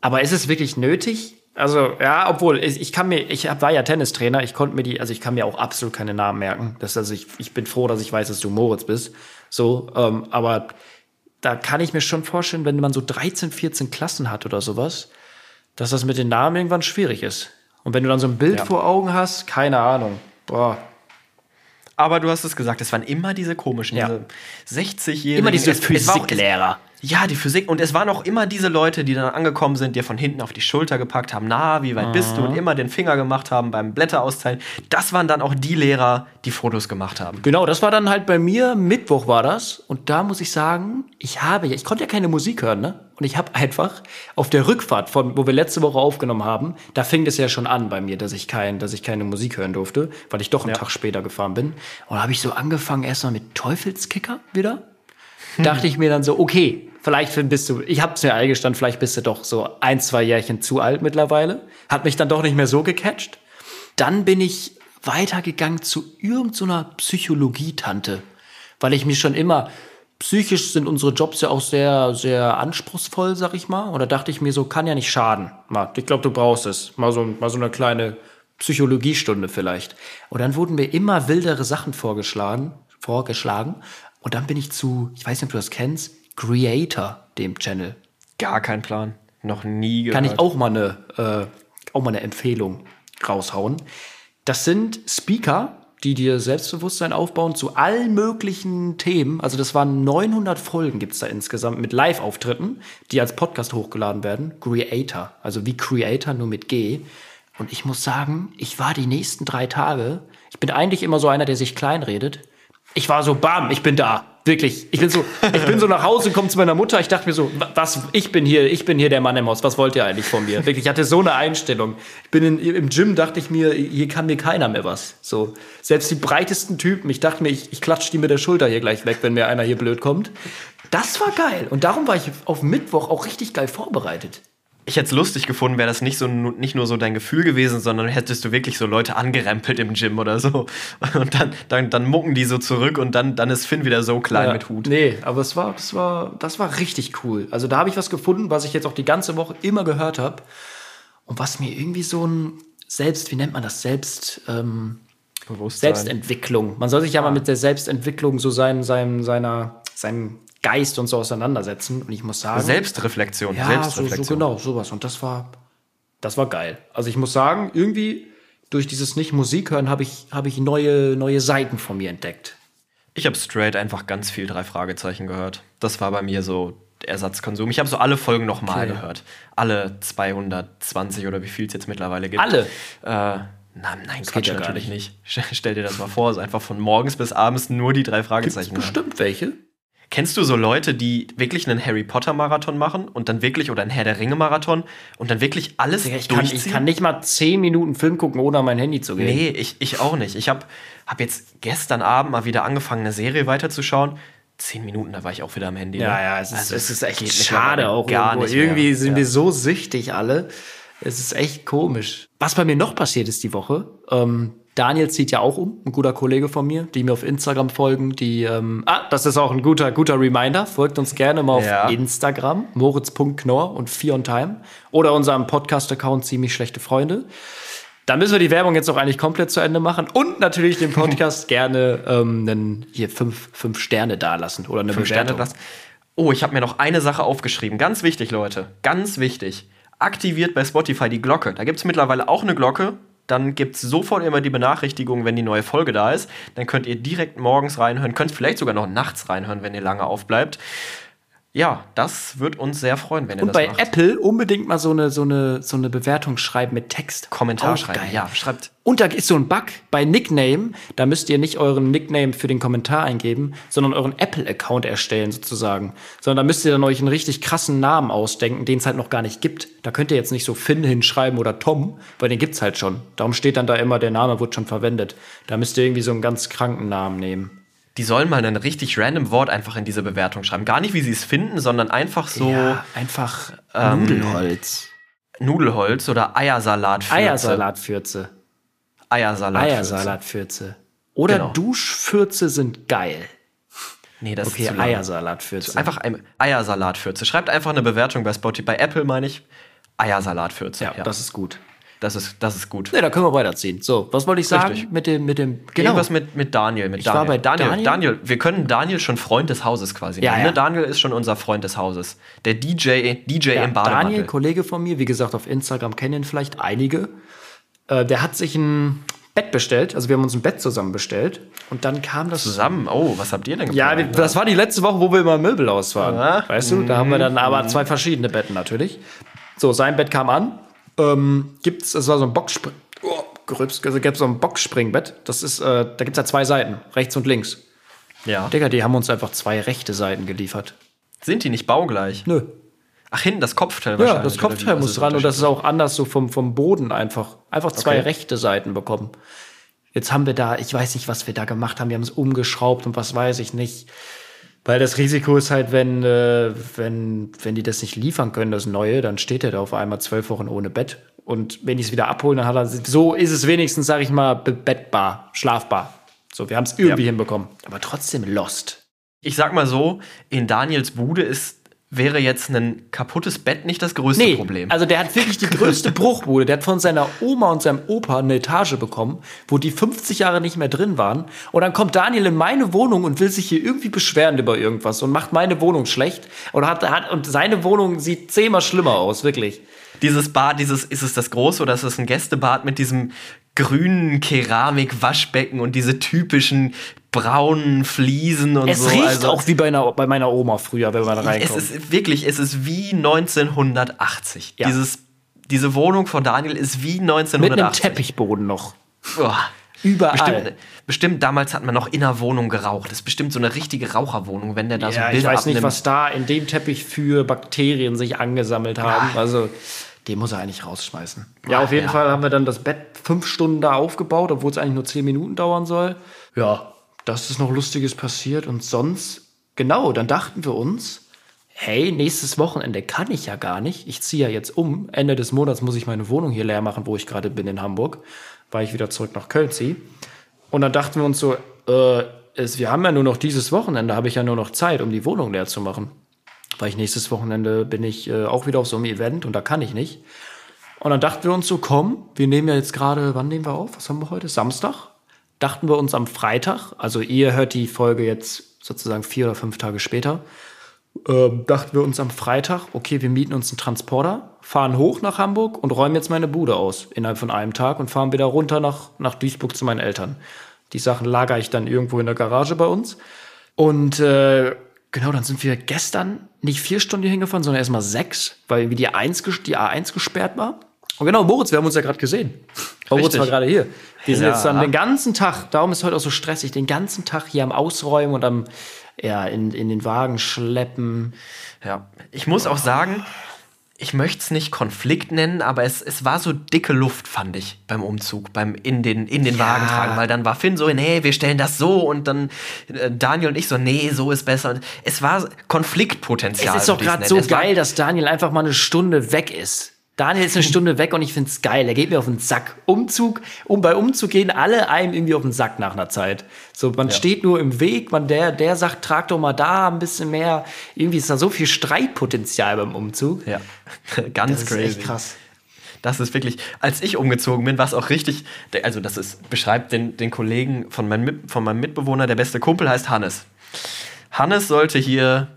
Aber ist es wirklich nötig? Also, ja, obwohl, ich, kann mir, ich war ja Tennistrainer, ich konnte mir die, also ich kann mir auch absolut keine Namen merken. Das, also ich, ich bin froh, dass ich weiß, dass du Moritz bist. So, ähm, aber da kann ich mir schon vorstellen, wenn man so 13, 14 Klassen hat oder sowas, dass das mit den Namen irgendwann schwierig ist. Und wenn du dann so ein Bild Ja. vor Augen hast, keine Ahnung. Boah. Aber du hast es gesagt, es waren immer diese komischen, Ja. diese 60-jährigen. Immer diese Physiklehrer. Ja, die Physik. Und es waren auch immer diese Leute, die dann angekommen sind, dir von hinten auf die Schulter gepackt haben, na, wie weit bist du? Mhm. Und immer den Finger gemacht haben beim Blätter austeilen. Das waren dann auch die Lehrer, die Fotos gemacht haben. Genau, das war dann halt bei mir, Mittwoch war das. Und da muss ich sagen, ich habe, ja- ich konnte ja keine Musik hören, ne? Und ich habe einfach auf der Rückfahrt, von, wo wir letzte Woche aufgenommen haben, da fing es ja schon an bei mir, dass ich, kein, dass ich keine Musik hören durfte, weil ich doch einen Ja. Tag später gefahren bin. Und da habe ich so angefangen, erstmal mit Teufelskicker wieder. Dachte ich mir dann so, okay, vielleicht bist du, ich hab's mir eingestanden, vielleicht bist du doch so ein, zwei Jährchen zu alt mittlerweile. Hat mich dann doch nicht mehr so gecatcht. Dann bin ich weitergegangen zu irgendeiner Psychologietante, weil ich mich schon immer psychisch sind unsere Jobs ja auch sehr sehr anspruchsvoll, sag ich mal, und da dachte ich mir so kann ja nicht schaden. Ich glaube, du brauchst es. Mal so mal so eine kleine Psychologiestunde vielleicht. Und dann wurden mir immer wildere Sachen vorgeschlagen, vorgeschlagen und dann bin ich zu, ich weiß nicht, ob du das kennst, Creator, dem Channel. Gar kein Plan. Noch nie gehört. Kann ich auch mal eine, äh, auch mal eine Empfehlung raushauen. Das sind Speaker, die dir Selbstbewusstsein aufbauen zu allen möglichen Themen. Also das waren 900 Folgen gibt's da insgesamt mit Live-Auftritten, die als Podcast hochgeladen werden. Creator, also wie Creator nur mit G. Und ich muss sagen, ich war die nächsten drei Tage, ich bin eigentlich immer so einer, der sich kleinredet. Ich war so, bam, ich bin da. Wirklich. Ich bin so, ich bin so nach Hause gekommen zu meiner Mutter. Ich dachte mir so, wa- was, ich bin hier, ich bin hier der Mann im Haus. Was wollt ihr eigentlich von mir? Wirklich, ich hatte so eine Einstellung. Ich bin in, im Gym, dachte ich mir, hier kann mir keiner mehr was. So. Selbst die breitesten Typen. Ich dachte mir, ich, ich klatsche die mit der Schulter hier gleich weg, wenn mir einer hier blöd kommt. Das war geil. Und darum war ich auf Mittwoch auch richtig geil vorbereitet. Ich hätte es lustig gefunden, wäre das nicht, so, nicht nur so dein Gefühl gewesen, sondern hättest du wirklich so Leute angerempelt im Gym oder so. [LAUGHS] Und dann, dann, dann mucken die so zurück und dann, dann ist Finn wieder so klein Ja, mit Hut. Nee, aber es war, das war, das war richtig cool. Also da habe ich was gefunden, was ich jetzt auch die ganze Woche immer gehört habe. Und was mir irgendwie so ein Selbst, wie nennt man das? Selbst, ähm. Selbstentwicklung. Man soll sich ja mal mit der Selbstentwicklung so sein, seinem, seiner, seinem Geist und so auseinandersetzen. Und ich muss sagen. Selbstreflexion. Ja, so, Selbstreflexion. so genau, sowas. Und das war, das war geil. Also ich muss sagen, irgendwie durch dieses nicht Musik hören habe ich, habe ich neue, neue Seiten von mir entdeckt. Ich habe straight einfach ganz viel drei Fragezeichen gehört. Das war bei mir so Ersatzkonsum. Ich habe so alle Folgen nochmal Okay. gehört. Alle 220 oder wie viel es jetzt mittlerweile gibt. Alle? Äh, nein, nein, geht Quatsch, ja natürlich nicht. [LAUGHS] Stell dir das mal vor, so einfach von morgens bis abends nur die drei Fragezeichen. hören. Bestimmt welche. Kennst du so Leute, die wirklich einen Harry Potter Marathon machen und dann wirklich oder einen Herr der Ringe Marathon und dann wirklich alles Ich kann, durchziehen? ich kann nicht mal 10 Minuten Film gucken, ohne an mein Handy zu gehen. Nee, ich, ich auch nicht. Ich habe hab jetzt gestern Abend mal wieder angefangen, eine Serie weiterzuschauen. Zehn Minuten, da war ich auch wieder am Handy. Ja, ne? ja, es ist, Also es ist echt schade auch. Gar irgendwo. nicht mehr. Irgendwie sind ja. wir so süchtig alle. Es ist echt komisch. Was bei mir noch passiert ist die Woche, ähm, Daniel zieht ja auch um, ein guter Kollege von mir, die mir auf Instagram folgen, die, ähm, ah, das ist auch ein guter, guter Reminder, folgt uns gerne mal auf Ja. Instagram, moritz.knorr und Vier on Time oder unserem Podcast-Account Ziemlich Schlechte Freunde. Da müssen wir die Werbung jetzt auch eigentlich komplett zu Ende machen und natürlich dem Podcast [LAUGHS] gerne ähm, einen, hier fünf, fünf Sterne dalassen oder eine Fünf Sterne Bewertung. das. Oh, ich habe mir noch eine Sache aufgeschrieben. Ganz wichtig, Leute. Ganz wichtig. Aktiviert bei Spotify die Glocke. Da gibt es mittlerweile auch eine Glocke. Dann gibt es sofort immer die Benachrichtigung, wenn die neue Folge da ist. Dann könnt ihr direkt morgens reinhören, könnt vielleicht sogar noch nachts reinhören, wenn ihr lange aufbleibt. Ja, das wird uns sehr freuen, wenn ihr Und das bei macht. Apple unbedingt mal so eine, so eine, so eine Bewertung schreiben mit Text. Kommentar Auch schreiben. geil. Ja, schreibt. Und da ist so ein Bug bei Nickname. Da müsst ihr nicht euren Nickname für den Kommentar eingeben, sondern euren Apple-Account erstellen sozusagen. Sondern da müsst ihr dann euch einen richtig krassen Namen ausdenken, den es halt noch gar nicht gibt. Da könnt ihr jetzt nicht so Finn hinschreiben oder Tom, weil den gibt's halt schon. Darum steht dann da immer, der Name wird schon verwendet. Da müsst ihr irgendwie so einen ganz kranken Namen nehmen. Die sollen mal ein richtig random Wort einfach in diese Bewertung schreiben. Gar nicht, wie sie es finden, sondern einfach so Ja, einfach ähm, Nudelholz. Nudelholz oder Eiersalat. Eiersalatfürze. Eiersalat. Eiersalatfürze. Oder Genau. Duschfürze sind geil. Nee, das Okay, ist zu. Eiersalatfürze. Einfach ein Eiersalatfürze. Schreibt einfach eine Bewertung bei Spotify. Bei Apple meine ich Eiersalatfürze. Ja, das ist gut. Das ist, das ist gut. Ne, da können wir weiterziehen. So, was wollte ich sagen Richtig. mit dem, mit dem, genau. Irgendwas mit, mit Daniel. Mit Ich Daniel. war bei Daniel, Daniel. Daniel. Wir können Daniel schon Freund des Hauses quasi Ja, nennen. ja. Ne? Daniel ist schon unser Freund des Hauses. Der DJ, DJ ja, im Bademantel. Daniel, Kollege von mir, wie gesagt, auf Instagram kennen vielleicht einige. Äh, der hat sich ein Bett bestellt. Also wir haben uns ein Bett zusammen bestellt. Und dann kam das Zusammen. Oh, was habt ihr denn Ja, geplant? das war die letzte Woche, wo wir immer im Möbelhaus waren. Ja. Weißt du, da haben wir dann aber zwei verschiedene Betten natürlich. So, sein Bett kam an. Ähm, gibt's, es war so ein Boxspring. Oh, gerübst, also gibt's so ein Boxspringbett. Das ist, äh, da gibt's ja zwei Seiten, rechts und links. ja. Digga, die haben uns einfach zwei rechte Seiten geliefert. Sind die nicht baugleich? Nö. Ach, hinten das Kopfteil Ja, wahrscheinlich. das oder Kopfteil muss dran und das ist auch anders so vom, vom Boden einfach. Einfach zwei Okay. rechte Seiten bekommen. Jetzt haben wir da, ich weiß nicht, was wir da gemacht haben. Wir haben es umgeschraubt und was weiß ich nicht. Weil das Risiko ist halt, wenn, äh, wenn, wenn die das nicht liefern können, das Neue, dann steht er da auf einmal zwölf Wochen ohne Bett. Und wenn die es wieder abholen, dann hat er, so ist es wenigstens, sag ich mal, bettbar, schlafbar. So, wir haben es irgendwie Ja. hinbekommen. Aber trotzdem lost. Ich sag mal so, in Daniels Bude ist, wäre jetzt ein kaputtes Bett nicht das größte Nee, Problem. also der hat wirklich die größte [LAUGHS] Bruchbude. Der hat von seiner Oma und seinem Opa eine Etage bekommen, wo die 50 Jahre nicht mehr drin waren. Und dann kommt Daniel in meine Wohnung und will sich hier irgendwie beschweren über irgendwas und macht meine Wohnung schlecht. Und, hat, hat, und seine Wohnung sieht zehnmal schlimmer aus, wirklich. Dieses Bad, dieses, ist es das große oder ist es ein Gästebad mit diesem grünen Keramik-Waschbecken und diese typischen braunen Fliesen und Es so? riecht also, auch wie bei, einer, bei meiner Oma früher, wenn man da Es reinkommt. ist wirklich, es ist wie 1980. Ja. Dieses, diese Wohnung von Daniel ist wie Mit einem 1980. Teppichboden noch. Boah. Überall. Bestimmt, bestimmt, damals hat man noch in der Wohnung geraucht. Das ist bestimmt so eine richtige Raucherwohnung, wenn der da so Ja, Bilder ich weiß nicht, abnimmt. was da in dem Teppich für Bakterien sich angesammelt haben. Also, den muss er eigentlich rausschmeißen. Ja, auf jeden ja. Fall haben wir dann das Bett fünf Stunden da aufgebaut, obwohl es eigentlich nur zehn Minuten dauern soll. Ja, das ist noch Lustiges passiert. Und sonst, genau, dann dachten wir uns, hey, nächstes Wochenende kann ich ja gar nicht. Ich ziehe ja jetzt um. Ende des Monats muss ich meine Wohnung hier leer machen, wo ich gerade bin in Hamburg, weil ich wieder zurück nach Köln ziehe. Und dann dachten wir uns so, äh, es, wir haben ja nur noch dieses Wochenende, habe ich ja nur noch Zeit, um die Wohnung leer zu machen. Weil ich nächstes Wochenende bin ich äh, auch wieder auf so einem Event und da kann ich nicht. Und dann dachten wir uns so, komm, wir nehmen ja jetzt gerade, wann nehmen wir auf? Was haben wir heute? Samstag? Dachten wir uns am Freitag, also ihr hört die Folge jetzt sozusagen vier oder fünf Tage später, ähm, dachten wir uns am Freitag, okay, wir mieten uns einen Transporter, fahren hoch nach Hamburg und räumen jetzt meine Bude aus innerhalb von einem Tag und fahren wieder runter nach, nach Duisburg zu meinen Eltern. Die Sachen lagere ich dann irgendwo in der Garage bei uns. Und äh, genau, dann sind wir gestern nicht vier Stunden hingefahren, sondern erstmal sechs, weil irgendwie die, 1, ges- die A1 gesperrt war. Und genau, Moritz, wir haben uns ja gerade gesehen. Moritz war gerade hier. Wir sind Ja. jetzt dann den ganzen Tag, darum ist heute auch so stressig, den ganzen Tag hier am Ausräumen und am, ja, in, in den Wagen schleppen. Ja, ich muss auch sagen, ich möchte es nicht Konflikt nennen, aber es, es war so dicke Luft, fand ich, beim Umzug, beim in den, in den Ja. Wagen tragen, weil dann war Finn so, nee, wir stellen das so und dann äh, Daniel und ich so, nee, so ist besser. Und es war Konfliktpotenzial. Es ist doch gerade so. Es geil, dass Daniel einfach mal eine Stunde weg ist. Daniel ist eine Stunde weg und ich find's geil. Er geht mir auf den Sack. Umzug, um bei Umzug gehen alle einem irgendwie auf den Sack nach einer Zeit. So, man steht nur im Weg, man der, der sagt, trag doch mal da ein bisschen mehr. Irgendwie ist da so viel Streitpotenzial beim Umzug. Ja, [LAUGHS] ganz Das ist crazy. echt krass. Das ist wirklich, als ich umgezogen bin, war es auch richtig, also das ist, beschreibt den, den Kollegen von meinem, von meinem Mitbewohner, der beste Kumpel heißt Hannes. Hannes sollte hier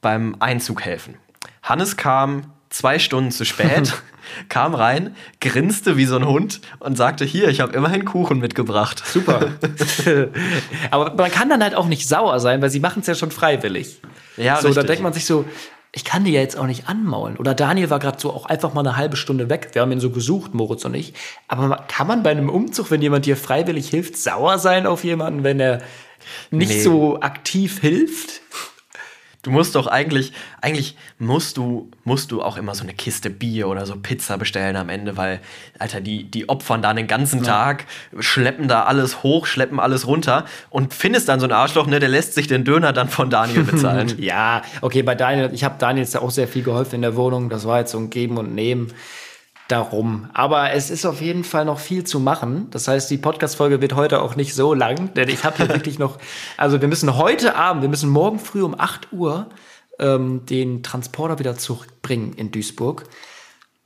beim Einzug helfen. Hannes kam zwei Stunden zu spät, [LAUGHS] kam rein, grinste wie so ein Hund und sagte, hier, ich habe immerhin Kuchen mitgebracht. Super. [LAUGHS] Aber man kann dann halt auch nicht sauer sein, weil sie machen es ja schon freiwillig. Ja, so, da denkt man sich so, ich kann die ja jetzt auch nicht anmaulen. Oder Daniel war gerade so auch einfach mal eine halbe Stunde weg. Wir haben ihn so gesucht, Moritz und ich. Aber kann man bei einem Umzug, wenn jemand dir freiwillig hilft, sauer sein auf jemanden, wenn er nicht Nee. so aktiv hilft? Du musst doch eigentlich, eigentlich musst du, musst du auch immer so eine Kiste Bier oder so Pizza bestellen am Ende, weil, Alter, die, die opfern da den ganzen Tag, schleppen da alles hoch, schleppen alles runter und findest dann so ein Arschloch, ne, der lässt sich den Döner dann von Daniel bezahlen. [LAUGHS] Ja, okay, bei Daniel, ich habe Daniel jetzt ja auch sehr viel geholfen in der Wohnung. Das war jetzt so ein Geben und Nehmen darum. Aber es ist auf jeden Fall noch viel zu machen. Das heißt, die Podcast-Folge wird heute auch nicht so lang, denn ich habe hier [LAUGHS] wirklich noch, also wir müssen heute Abend, wir müssen morgen früh um 8 Uhr ähm, den Transporter wieder zurückbringen in Duisburg.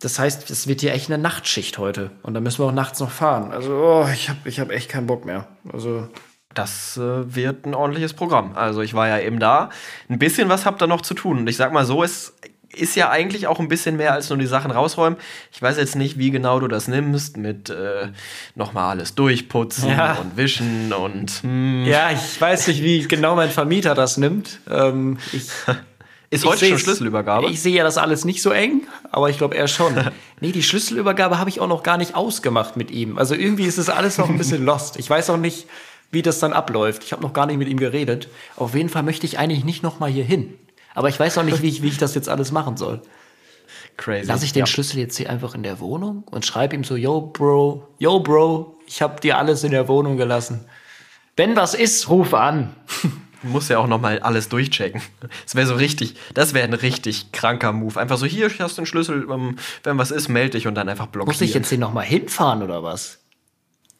Das heißt, es wird hier echt eine Nachtschicht heute. Und dann müssen wir auch nachts noch fahren. Also, oh, ich habe ich hab echt keinen Bock mehr. Also, Das äh, wird ein ordentliches Programm. Also ich war ja eben da. Ein bisschen was habt ihr noch zu tun. Und ich sag mal so, es ist ja eigentlich auch ein bisschen mehr als nur die Sachen rausräumen. Ich weiß jetzt nicht, wie genau du das nimmst mit äh, nochmal alles durchputzen Ja. und wischen und hm. ja, ich weiß nicht, wie genau mein Vermieter das nimmt. Ähm, ich Ist heute Ich schon. Schlüsselübergabe? Ich sehe ja das alles nicht so eng, aber ich glaube er schon. [LAUGHS] nee, die Schlüsselübergabe habe ich auch noch gar nicht ausgemacht mit ihm. Also irgendwie ist es alles noch ein bisschen [LAUGHS] lost. Ich weiß auch nicht, wie das dann abläuft. Ich habe noch gar nicht mit ihm geredet. Auf jeden Fall möchte ich eigentlich nicht noch mal hier hin. Aber ich weiß auch nicht, wie ich, wie ich das jetzt alles machen soll. Crazy. Lass ich den ja. Schlüssel jetzt hier einfach in der Wohnung und schreibe ihm so, yo, Bro, yo, Bro, ich habe dir alles in der Wohnung gelassen. Wenn was ist, ruf an. [LAUGHS] Du musst ja auch nochmal alles durchchecken. Das wäre so richtig, das wäre ein richtig kranker Move. Einfach so, hier hast du den Schlüssel, ähm, wenn was ist, melde dich und dann einfach blockieren. Muss ich jetzt hier noch mal hinfahren oder was?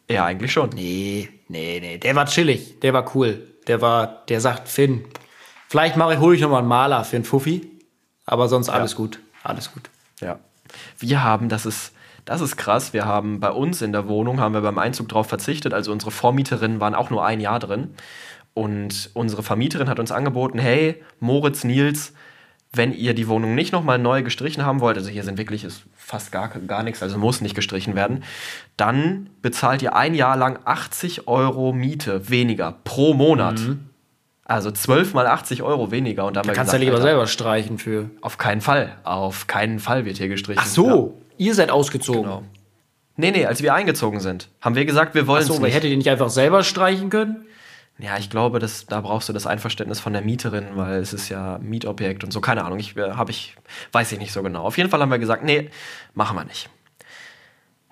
Ja, eigentlich schon. Nee, nee, nee. Der war chillig. Der war cool. Der war, der sagt, Finn, vielleicht mache ich, hole ich noch mal einen Maler für einen Fuffi. Aber sonst alles gut. Alles gut. Ja. Wir haben, das ist, das ist krass, wir haben bei uns in der Wohnung, haben wir beim Einzug drauf verzichtet. Also unsere Vormieterinnen waren auch nur ein Jahr drin. Und unsere Vermieterin hat uns angeboten, hey, Moritz, Nils, wenn ihr die Wohnung nicht nochmal neu gestrichen haben wollt, also hier sind wirklich ist fast gar, gar nichts, also muss nicht gestrichen werden, dann bezahlt ihr ein Jahr lang 80 Euro Miete weniger pro Monat. Also 12 mal 80 Euro weniger. Und da kannst du ja lieber Alter, selber streichen für. Auf keinen Fall. Auf keinen Fall wird hier gestrichen. Ach so, ihr seid ausgezogen. Genau. Nee, nee, als wir eingezogen sind, haben wir gesagt, wir Ach wollen es so, aber hättet ihr nicht einfach selber streichen können? Ja, ich glaube, das, da brauchst du das Einverständnis von der Mieterin, weil es ist ja Mietobjekt und so. Keine Ahnung, ich, äh, hab ich, weiß ich nicht so genau. Auf jeden Fall haben wir gesagt, nee, machen wir nicht.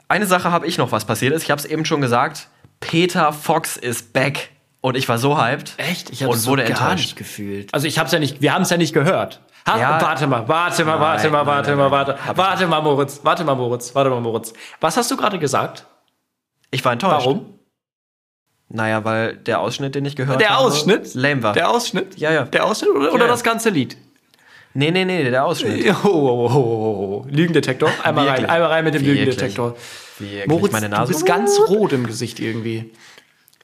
Eine Sache habe ich noch, was passiert ist. Ich habe es eben schon gesagt. Peter Fox ist back. Und ich war so hyped. Echt? Ich habe Und es so wurde gar enttäuscht. nicht gefühlt. Also ich habe es ja nicht, wir haben es ja nicht gehört. Ha, Ja. warte mal, warte mal, warte Nein, mal, warte nein, mal, nein. warte. Warte mal, Moritz, warte mal, Moritz, warte mal, Moritz. Was hast du gerade gesagt? Ich war enttäuscht. Warum? Naja, weil der Ausschnitt, den ich gehört Der habe, Ausschnitt? lame war. Der Ausschnitt? Ja, ja. Der Ausschnitt oder, oder ja. das ganze Lied? nee, nee, nee, der Ausschnitt. [LAUGHS] Oh, oh, oh, oh, oh. Lügendetektor. Einmal rein, einmal rein mit dem Wirklich? Lügendetektor. Wirklich? Moritz, meine du Nase. bist ganz rot im Gesicht irgendwie.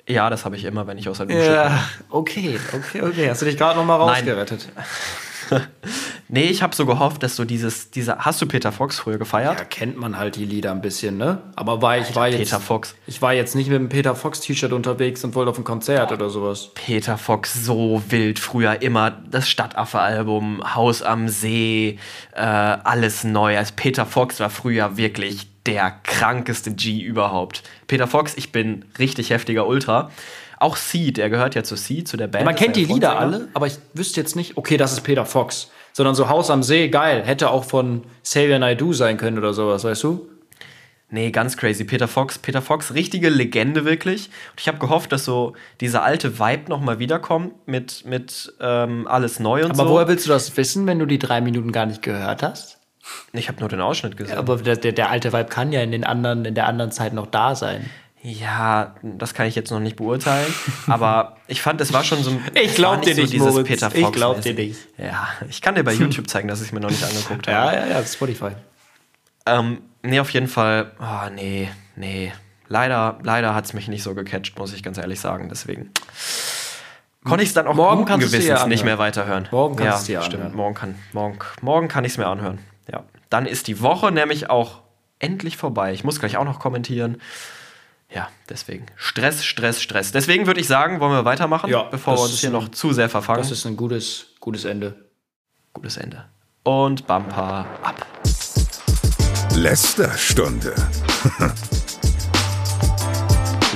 Ja, das habe ich immer, wenn ich aus der Dusche komme. Ja, okay, okay, okay. Hast du dich gerade noch mal Nein. rausgerettet? [LAUGHS] Nee, ich habe so gehofft, dass du dieses, diese, hast du Peter Fox früher gefeiert? Ja, kennt man halt die Lieder ein bisschen, ne? Aber war ich war jetzt Peter Fox. Ich war jetzt nicht mit dem Peter Fox T-Shirt unterwegs und wollte auf ein Konzert oder sowas. Peter Fox so wild, früher immer das Stadtaffe-Album, Haus am See, äh, alles neu. Also Peter Fox war früher wirklich der krankeste G überhaupt. Peter Fox, ich bin richtig heftiger Ultra. Auch Seed, der gehört ja zu Seed, zu der Band. Man kennt die der Lieder alle, aber ich wüsste jetzt nicht, okay, das ist Peter Fox. Sondern so Haus am See, geil. Hätte auch von Xavier Naidoo sein können oder sowas, weißt du? Nee, ganz crazy. Peter Fox, Peter Fox, richtige Legende wirklich. Und ich habe gehofft, dass so dieser alte Vibe nochmal wiederkommt mit, mit ähm, alles neu und Aber so. woher willst du das wissen, wenn du die drei Minuten gar nicht gehört hast? Ich habe nur den Ausschnitt gesehen. Aber der, der, alte Vibe kann ja in den anderen, in der anderen Zeit noch da sein. Ja, das kann ich jetzt noch nicht beurteilen. [LAUGHS] aber ich fand, es war schon so ein. Ich es glaub war dir so nicht, dieses Moritz. Peter Ich Fox glaub dir mäßig. nicht. Ja, ich kann dir bei [LAUGHS] YouTube zeigen, dass ich es mir noch nicht angeguckt habe. Ja, ja, ja, Spotify. Ähm, nee, auf jeden Fall. Oh, nee, nee. Leider, leider hat es mich nicht so gecatcht, muss ich ganz ehrlich sagen. Deswegen konnte ich es dann auch Morgen guten dir Gewissens ja nicht anhören. mehr weiterhören. Morgen kannst ja, du's dir ja stimmt. anhören. Morgen kann, morgen, morgen kann ich es mir anhören. Dann ist die Woche nämlich auch endlich vorbei. Ich muss gleich auch noch kommentieren. Ja, deswegen. Stress, Stress, Stress. Deswegen würde ich sagen, wollen wir weitermachen, Ja, bevor wir uns hier ein- noch zu sehr verfangen. Das ist ein gutes, gutes Ende. Gutes Ende. Und Bumper ab. Lästerstunde. [LAUGHS]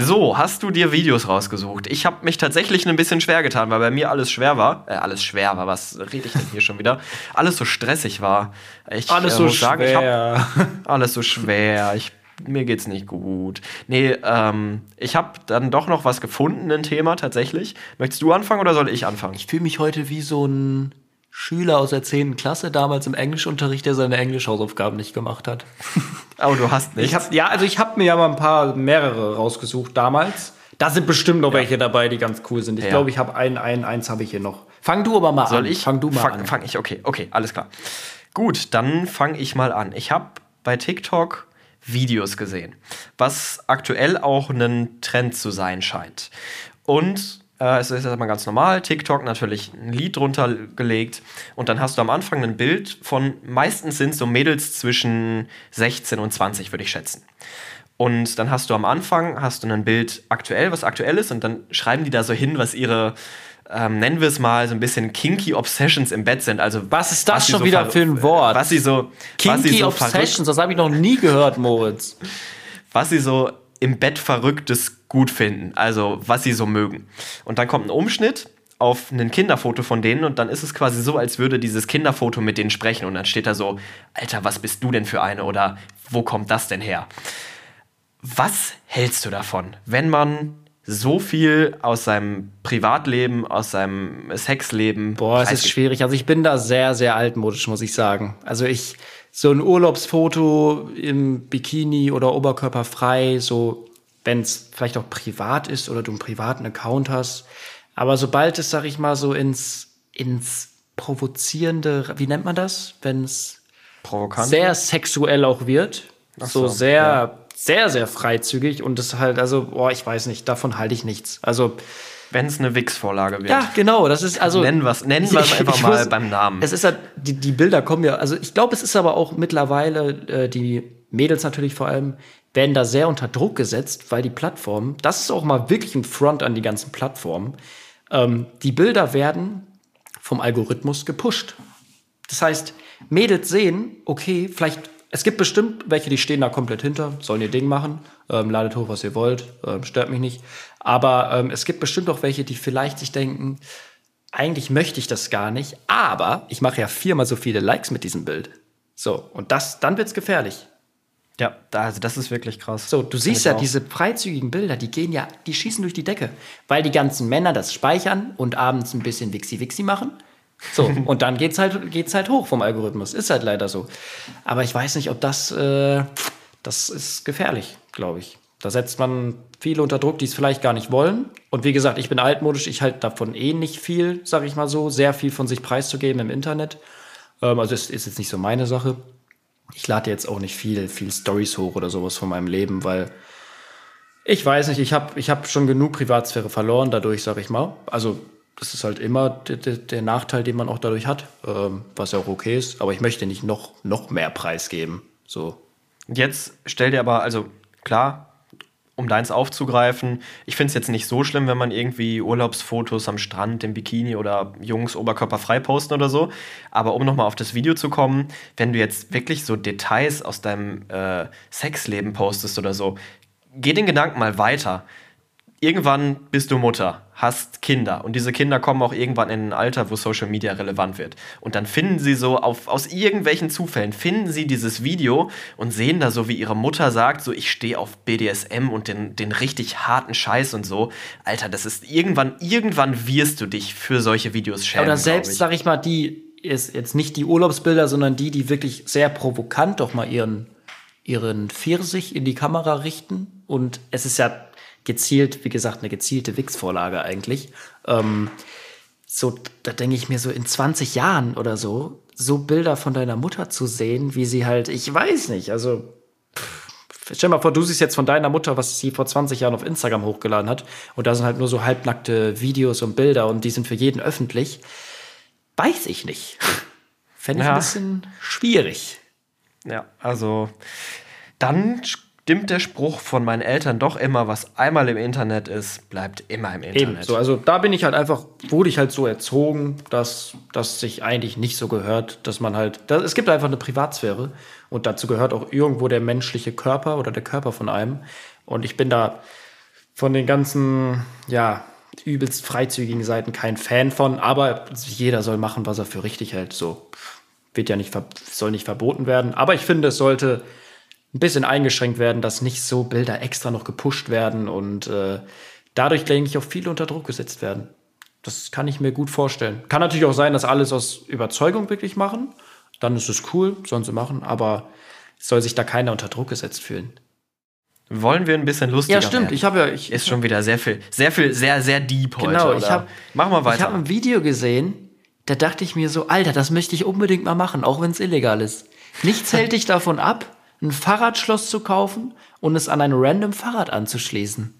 So, hast du dir Videos rausgesucht? Ich habe mich tatsächlich ein bisschen schwer getan, weil bei mir alles schwer war. Äh, alles schwer war, was rede ich denn hier schon wieder? Alles so stressig war. Ich Alles äh, so sagen, ich hab schwer. [LAUGHS] alles so schwer. Ich, mir geht's nicht gut. Nee, ähm, ich habe dann doch noch was gefunden, ein Thema tatsächlich. Möchtest du anfangen oder soll ich anfangen? Ich fühle mich heute wie so ein Schüler aus der 10. Klasse damals im Englischunterricht, der seine Englischhausaufgaben nicht gemacht hat. [LAUGHS] Oh, du hast nicht. Ich hab, ja, also ich habe mir ja mal ein paar, mehrere rausgesucht damals. Da sind bestimmt noch welche dabei, die ganz cool sind. Ich Ja. glaube, ich habe ein, ein, eins habe ich hier noch. Fang du aber mal Soll an. ich? Fang du mal fang, an. Fang ich, okay, okay, alles klar. Gut, dann fange ich mal an. Ich habe bei TikTok Videos gesehen, was aktuell auch ein Trend zu sein scheint. Und äh, es ist erstmal ganz normal, TikTok natürlich ein Lied drunter gelegt und dann hast du am Anfang ein Bild von, meistens sind so Mädels zwischen 16 und 20, würde ich schätzen. Und dann hast du am Anfang hast du ein Bild aktuell, was aktuell ist, und dann schreiben die da so hin, was ihre, ähm, nennen wir es mal, so ein bisschen kinky Obsessions im Bett sind. Also Was ist das sie schon so wieder für ein Wort? Was sie so, was sie Kinky so Obsessions, das habe ich noch nie gehört, Moritz. was sie so im Bett Verrücktes gut finden, also was sie so mögen. Und dann kommt ein Umschnitt auf ein Kinderfoto von denen und dann ist es quasi so, als würde dieses Kinderfoto mit denen sprechen und dann steht da so, Alter, was bist du denn für eine oder wo kommt das denn her? Was hältst du davon, wenn man so viel aus seinem Privatleben, aus seinem Sexleben Boah, es ist schwierig. Also ich bin da sehr, sehr altmodisch, muss ich sagen. Also ich, so ein Urlaubsfoto im Bikini oder oberkörperfrei, so, wenn es vielleicht auch privat ist oder du einen privaten Account hast. Aber sobald es, sag ich mal, so ins, ins provozierende, wie nennt man das? Wenn es provokant? sehr sexuell auch wird. So, so, sehr, ja. sehr, sehr freizügig und das halt, also, boah, ich weiß nicht, davon halte ich nichts. Also, wenn es eine Wix-Vorlage wird. ja, genau, das ist also. Nennen wir's- nennen wir's einfach mal beim Namen. Es ist halt, die, die Bilder kommen ja, also ich glaube, es ist aber auch mittlerweile, äh, die Mädels natürlich vor allem, werden da sehr unter Druck gesetzt, weil die Plattformen, das ist auch mal wirklich ein Front an die ganzen Plattformen, ähm, die Bilder werden vom Algorithmus gepusht. Das heißt, Mädels sehen, okay, vielleicht, es gibt bestimmt welche, die stehen da komplett hinter, sollen ihr Ding machen, ähm, ladet hoch, was ihr wollt, ähm, stört mich nicht. Aber ähm, es gibt bestimmt auch welche, die vielleicht sich denken, eigentlich möchte ich das gar nicht, aber ich mache ja viermal so viele Likes mit diesem Bild. So, und das, dann wird's gefährlich. Ja, also das ist wirklich krass. So, du siehst ja auch. diese freizügigen Bilder, die gehen ja, die schießen durch die Decke, weil die ganzen Männer das speichern und abends ein bisschen Wixi-Wixi machen. So, [LAUGHS] und dann geht's halt, geht's halt hoch vom Algorithmus. Ist halt leider so. Aber ich weiß nicht, ob das, äh, das ist gefährlich, glaube ich. Da setzt man viele unter Druck, die es vielleicht gar nicht wollen. Und wie gesagt, ich bin altmodisch, ich halte davon eh nicht viel, sage ich mal so, sehr viel von sich preiszugeben im Internet. Ähm, also es ist jetzt nicht so meine Sache. Ich lade jetzt auch nicht viel, viel Stories hoch oder sowas von meinem Leben, weil ich weiß nicht, ich habe ich hab schon genug Privatsphäre verloren dadurch, sag ich mal. Also das ist halt immer der, der, der Nachteil, den man auch dadurch hat, ähm, was ja auch okay ist. Aber ich möchte nicht noch, noch mehr preisgeben. So. Und Jetzt stell dir aber, also klar, um deins aufzugreifen, ich finde es jetzt nicht so schlimm, wenn man irgendwie Urlaubsfotos am Strand im Bikini oder Jungs oberkörperfrei posten oder so. Aber um nochmal auf das Video zu kommen, wenn du jetzt wirklich so Details aus deinem äh, Sexleben postest oder so, geh den Gedanken mal weiter. Irgendwann bist du Mutter, hast Kinder und diese Kinder kommen auch irgendwann in ein Alter, wo Social Media relevant wird. Und dann finden sie so auf, aus irgendwelchen Zufällen, finden sie dieses Video und sehen da so, wie ihre Mutter sagt, so ich stehe auf BDSM und den, den richtig harten Scheiß und so. Alter, das ist irgendwann, irgendwann wirst du dich für solche Videos schämen. Oder selbst, ich. sag ich mal, die ist jetzt nicht die Urlaubsbilder, sondern die, die wirklich sehr provokant doch mal ihren, ihren Pfirsich in die Kamera richten. Und es ist ja gezielt, wie gesagt, eine gezielte Wix-Vorlage eigentlich. Ähm, so, da denke ich mir so in 20 Jahren oder so, so Bilder von deiner Mutter zu sehen, wie sie halt, ich weiß nicht, also pff, stell mal vor, du siehst jetzt von deiner Mutter, was sie vor 20 Jahren auf Instagram hochgeladen hat und da sind halt nur so halbnackte Videos und Bilder und die sind für jeden öffentlich. Weiß ich nicht. Fände ich Ja. ein bisschen schwierig. Ja, also dann stimmt der Spruch von meinen Eltern doch immer, was einmal im Internet ist, bleibt immer im Internet. Eben, so, also da bin ich halt einfach, wurde ich halt so erzogen, dass das sich eigentlich nicht so gehört, dass man halt, da, es gibt einfach eine Privatsphäre und dazu gehört auch irgendwo der menschliche Körper oder der Körper von einem. Und ich bin da von den ganzen, ja, übelst freizügigen Seiten kein Fan von, aber jeder soll machen, was er für richtig hält. So wird ja nicht, soll nicht verboten werden. Aber ich finde, es sollte ein bisschen eingeschränkt werden, dass nicht so Bilder extra noch gepusht werden und äh, dadurch, denke ich, auch viele unter Druck gesetzt werden. Das kann ich mir gut vorstellen. Kann natürlich auch sein, dass alles aus Überzeugung wirklich machen. Dann ist es cool, sollen sie machen, aber soll sich da keiner unter Druck gesetzt fühlen. Wollen wir ein bisschen lustiger Ja, stimmt. werden? Ich habe ja, ich, Ist schon wieder sehr viel, sehr viel, sehr, sehr deep heute. Genau, ich habe Mach mal Ich weiter. habe ein Video gesehen, da dachte ich mir so, Alter, das möchte ich unbedingt mal machen, auch wenn es illegal ist. Nichts hält dich davon ab, ein Fahrradschloss zu kaufen und es an ein random Fahrrad anzuschließen.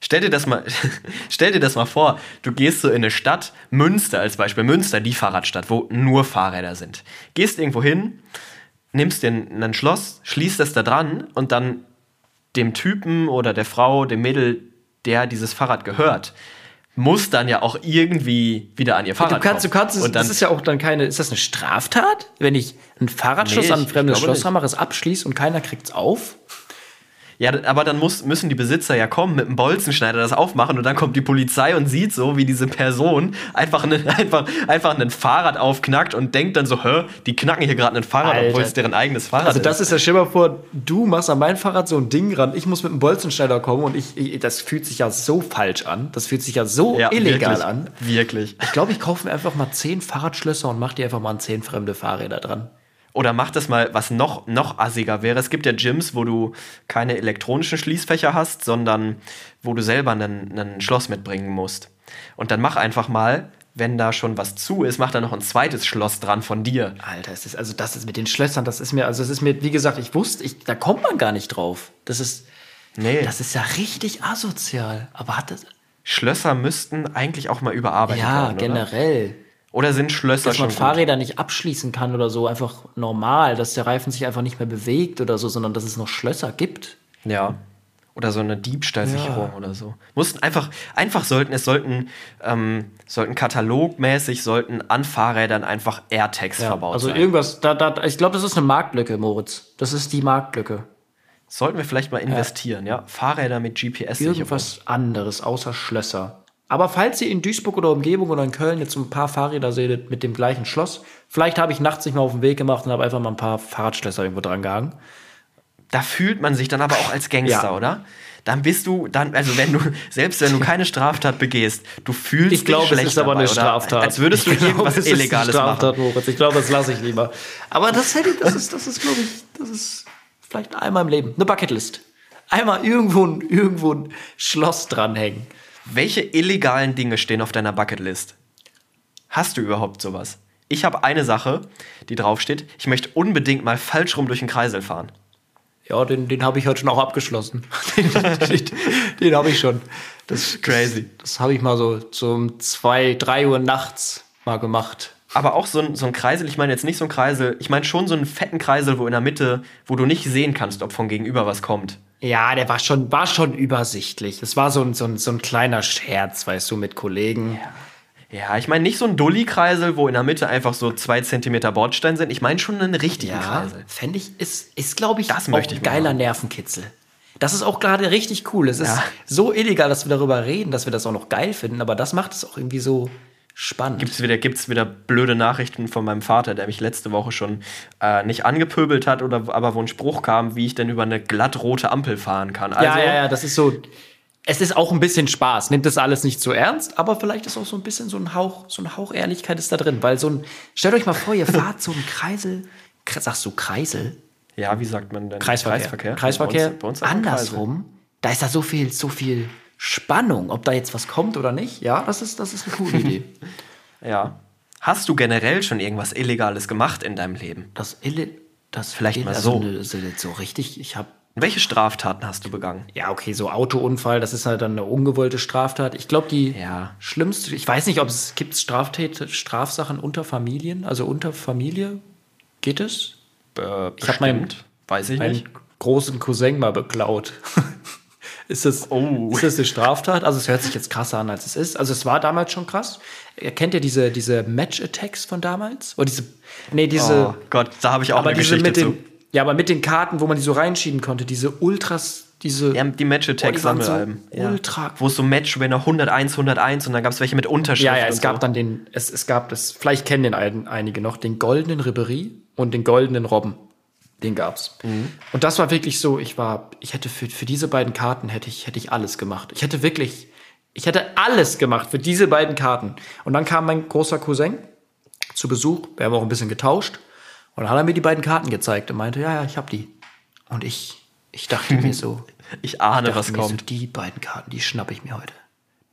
Stell dir das mal, [LAUGHS] stell dir das mal vor. Du gehst so in eine Stadt, Münster als Beispiel, Münster, die Fahrradstadt, wo nur Fahrräder sind. Gehst irgendwo hin, nimmst dir ein, Schloss, schließt das da dran und dann dem Typen oder der Frau, dem Mädel, der dieses Fahrrad gehört, muss dann ja auch irgendwie wieder an ihr Fahrrad Du kannst, du kannst, es, und dann, das ist ja auch dann keine, ist das eine Straftat, wenn ich ein Fahrradschloss Nee, an ein fremdes Schloss ranmache, es abschließe und keiner kriegt's auf? Ja, aber dann muss, müssen die Besitzer ja kommen mit einem Bolzenschneider das aufmachen und dann kommt die Polizei und sieht so, wie diese Person einfach, ne, [LAUGHS] einfach, einfach ein Fahrrad aufknackt und denkt dann so, hä, die knacken hier gerade ein Fahrrad, obwohl es deren eigenes Fahrrad Also das ist ja, stell dir mal vor, du machst an mein Fahrrad so ein Ding ran, ich muss mit einem Bolzenschneider kommen und ich, ich das fühlt sich ja so falsch an, das fühlt sich ja so ja, illegal wirklich, an. Wirklich. Ich glaube, ich kaufe mir einfach mal zehn Fahrradschlösser und mache die einfach mal an zehn fremde Fahrräder dran. Oder mach das mal, was noch, noch assiger wäre. Es gibt ja Gyms, wo du keine elektronischen Schließfächer hast, sondern wo du selber ein Schloss mitbringen musst. Und dann mach einfach mal, wenn da schon was zu ist, mach da noch ein zweites Schloss dran von dir. Alter, es ist, also das ist mit den Schlössern, das ist mir, also es ist mir, wie gesagt, ich wusste, ich, da kommt man gar nicht drauf. Das ist, Nee. das ist ja richtig asozial. Aber hat das, Schlösser müssten eigentlich auch mal überarbeitet ja, werden. Oder? generell. oder sind Schlösser Dass man schon gut? Fahrräder nicht abschließen kann oder so, einfach normal, dass der Reifen sich einfach nicht mehr bewegt oder so, sondern dass es noch Schlösser gibt. Ja. Oder so eine Diebstahlsicherung Ja. oder so. Mussten einfach, einfach sollten, es sollten, ähm, sollten katalogmäßig, sollten an Fahrrädern einfach AirTags verbaut also sein. irgendwas, da, da, ich glaube, das ist eine Marktlücke, Moritz. Das ist die Marktlücke. Sollten wir vielleicht mal investieren, ja? Fahrräder mit GPS-Sicherung. Irgendwas anderes außer Schlösser. Aber falls ihr in Duisburg oder Umgebung oder in Köln jetzt ein paar Fahrräder seht mit dem gleichen Schloss, vielleicht habe ich nachts nicht mal auf den Weg gemacht und habe einfach mal ein paar Fahrradschlösser irgendwo dran gehangen. Da fühlt man sich dann aber auch als Gangster, Ja. oder? Dann bist du, dann, also wenn du, [LAUGHS] selbst wenn du keine Straftat begehst, du fühlst Ich glaube, dich es schlecht ist aber dabei, eine oder? Straftat. Als würdest du Ich glaube, irgendwas es ist eine Illegales Straftat, machen. Moritz. Ich glaube, das lasse ich lieber. Aber das hätte ich, das ist, das ist, glaube ich, das ist vielleicht einmal im Leben. Eine Bucketlist. Einmal irgendwo, irgendwo ein Schloss dranhängen. Welche illegalen Dinge stehen auf deiner Bucketlist? Hast du überhaupt sowas? Ich habe eine Sache, die draufsteht. Ich möchte unbedingt mal falsch rum durch den Kreisel fahren. Ja, den, den habe ich heute schon auch abgeschlossen. [LAUGHS] den den, den habe ich schon. Das, Crazy. Das, das habe ich mal so, so um zwei, drei Uhr nachts mal gemacht. Aber auch so ein, so ein Kreisel, ich meine jetzt nicht so ein Kreisel, ich meine schon so einen fetten Kreisel, wo in der Mitte, wo du nicht sehen kannst, ob von gegenüber was kommt. Ja, der war schon, war schon übersichtlich. Es war so ein, so, ein, so ein kleiner Scherz, weißt du, mit Kollegen. Ja, ich meine nicht so ein Dulli-Kreisel, wo in der Mitte einfach so zwei Zentimeter Bordstein sind. Ich meine schon einen richtigen Ja, Kreisel. fände ich, ist, ist glaube ich, Das auch möchte ich geiler haben. Nervenkitzel. Das ist auch gerade richtig cool. Es ist Ja. so illegal, dass wir darüber reden, dass wir das auch noch geil finden, aber das macht es auch irgendwie so spannend. Gibt's wieder, gibt's wieder blöde Nachrichten von meinem Vater, der mich letzte Woche schon äh, nicht angepöbelt hat, oder aber wo ein Spruch kam, wie ich denn über eine glattrote Ampel fahren kann. Also, ja, ja, ja, das ist so. Es ist auch ein bisschen Spaß. Nimmt das alles nicht so ernst, aber vielleicht ist auch so ein bisschen so ein Hauch, so ein Hauch Ehrlichkeit ist da drin. Weil so ein, stellt euch mal vor, ihr [LAUGHS] fahrt so einen Kreisel, Kre- sagst du Kreisel? ja, wie sagt man denn? Kreisverkehr. Kreisverkehr. Kreisverkehr. Bei uns, bei uns Andersrum, da ist da so viel, so viel Spannung, ob da jetzt was kommt oder nicht. Ja, das ist, das ist eine coole Idee. [LAUGHS] Ja. Hast du generell schon irgendwas Illegales gemacht in deinem Leben? Das Ille, das Vielleicht mal also so. ne, so. So richtig, ich habe Welche Straftaten hast du begangen? Ja, okay, so Autounfall, das ist halt dann eine ungewollte Straftat. Ich glaube, die Ja. schlimmste, ich weiß nicht, ob es gibt Straftäter, Strafsachen unter Familien, also unter Familie. Geht es? Äh, Ich habe meinen. Weiß ich meinen nicht. großen Cousin mal beklaut. [LAUGHS] ist, das, Oh. ist das eine Straftat? Also es hört sich jetzt krasser an, als es ist. Also es war damals schon krass. Kennt ihr diese, diese Match-Attacks von damals? Oder diese, nee, diese, Oh Gott, da habe ich auch aber eine diese Geschichte mit den, zu. ja, aber mit den Karten, wo man die so reinschieben konnte, diese Ultras, diese, Ja, die Match Attack Oh, so ja. ultra- Wo es so Matchwinner 101, 101 und dann gab es welche mit Unterschrift. Ja, ja, es gab so. dann den, es, es gab das, vielleicht kennen den ein, einige noch, den goldenen Ribery und den goldenen Robben. Den gab's. Mhm. Und das war wirklich so, ich war, ich hätte für, für diese beiden Karten hätte ich, hätte ich alles gemacht. Ich hätte wirklich, ich hätte alles gemacht für diese beiden Karten. Und dann kam mein großer Cousin zu Besuch, wir haben auch ein bisschen getauscht. Und dann hat er mir die beiden Karten gezeigt und meinte, ja, ja, ich hab die. Und ich, ich dachte mir so, [LAUGHS] Ich ahne, dachte was kommt. So, die beiden Karten, die schnappe ich mir heute.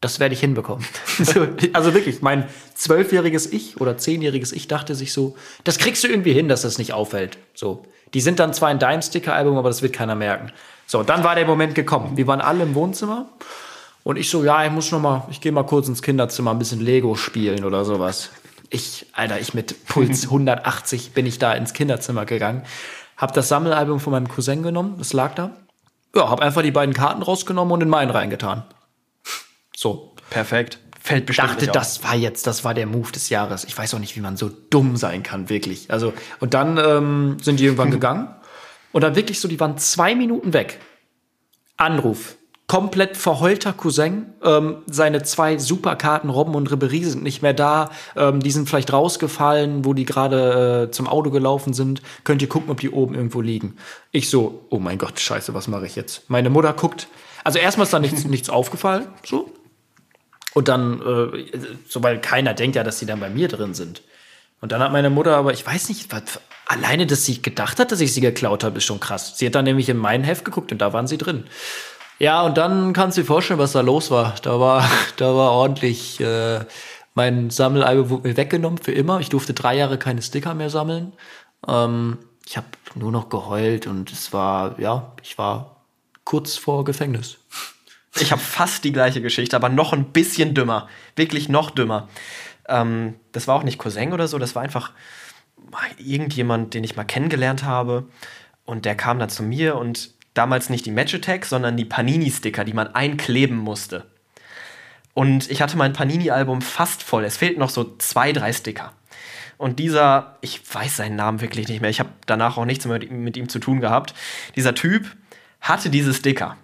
Das werde ich hinbekommen. [LAUGHS] so, also wirklich, mein zwölfjähriges Ich oder zehnjähriges Ich dachte sich so, das kriegst du irgendwie hin, dass das nicht auffällt. So, die sind dann zwar ein Dime-Sticker-Album, aber das wird keiner merken. So, dann war der Moment gekommen. Wir waren alle im Wohnzimmer und ich so, ja, ich muss noch mal, ich gehe mal kurz ins Kinderzimmer ein bisschen Lego spielen oder sowas. Ich, Alter, ich mit Puls [LAUGHS] 180 bin ich da ins Kinderzimmer gegangen, hab das Sammelalbum von meinem Cousin genommen, das lag da. Ja, hab einfach die beiden Karten rausgenommen und in meinen reingetan. So. Perfekt. Fällt bestimmt Dachte, das war jetzt, das war der Move des Jahres. Ich weiß auch nicht, wie man so dumm sein kann, wirklich. Also, und dann ähm, sind die irgendwann [LAUGHS] gegangen. Und dann wirklich so, die waren zwei Minuten weg. Anruf. Komplett verheulter Cousin. Ähm, seine zwei Superkarten, Robben und Ribery, sind nicht mehr da. Ähm, die sind vielleicht rausgefallen, wo die gerade äh, zum Auto gelaufen sind. Könnt ihr gucken, ob die oben irgendwo liegen. Ich so, oh mein Gott, scheiße, was mache ich jetzt? Meine Mutter guckt. Also erstmal ist da nichts, [LAUGHS] nichts aufgefallen. So. Und dann, äh, so weil keiner denkt ja, dass die dann bei mir drin sind. Und dann hat meine Mutter aber, ich weiß nicht, was, alleine, dass sie gedacht hat, dass ich sie geklaut habe, ist schon krass. Sie hat dann nämlich in mein Heft geguckt und da waren sie drin. Ja, und dann kannst du dir vorstellen, was da los war. Da war, [LAUGHS] da war ordentlich, äh, mein Sammelalbum wurde mir weggenommen für immer. Ich durfte drei Jahre keine Sticker mehr sammeln. Ähm, ich habe nur noch geheult und es war, ja, ich war kurz vor Gefängnis. Ich habe fast die gleiche Geschichte, aber noch ein bisschen dümmer. Wirklich noch dümmer. Ähm, das war auch nicht Cousin oder so, das war einfach irgendjemand, den ich mal kennengelernt habe. Und der kam dann zu mir und damals nicht die Match Attack, sondern die Panini-Sticker, die man einkleben musste. Und ich hatte mein Panini-Album fast voll. Es fehlten noch so zwei, drei Sticker. Und dieser, ich weiß seinen Namen wirklich nicht mehr, ich habe danach auch nichts mehr mit ihm- mit ihm zu tun gehabt. Dieser Typ hatte diese Sticker.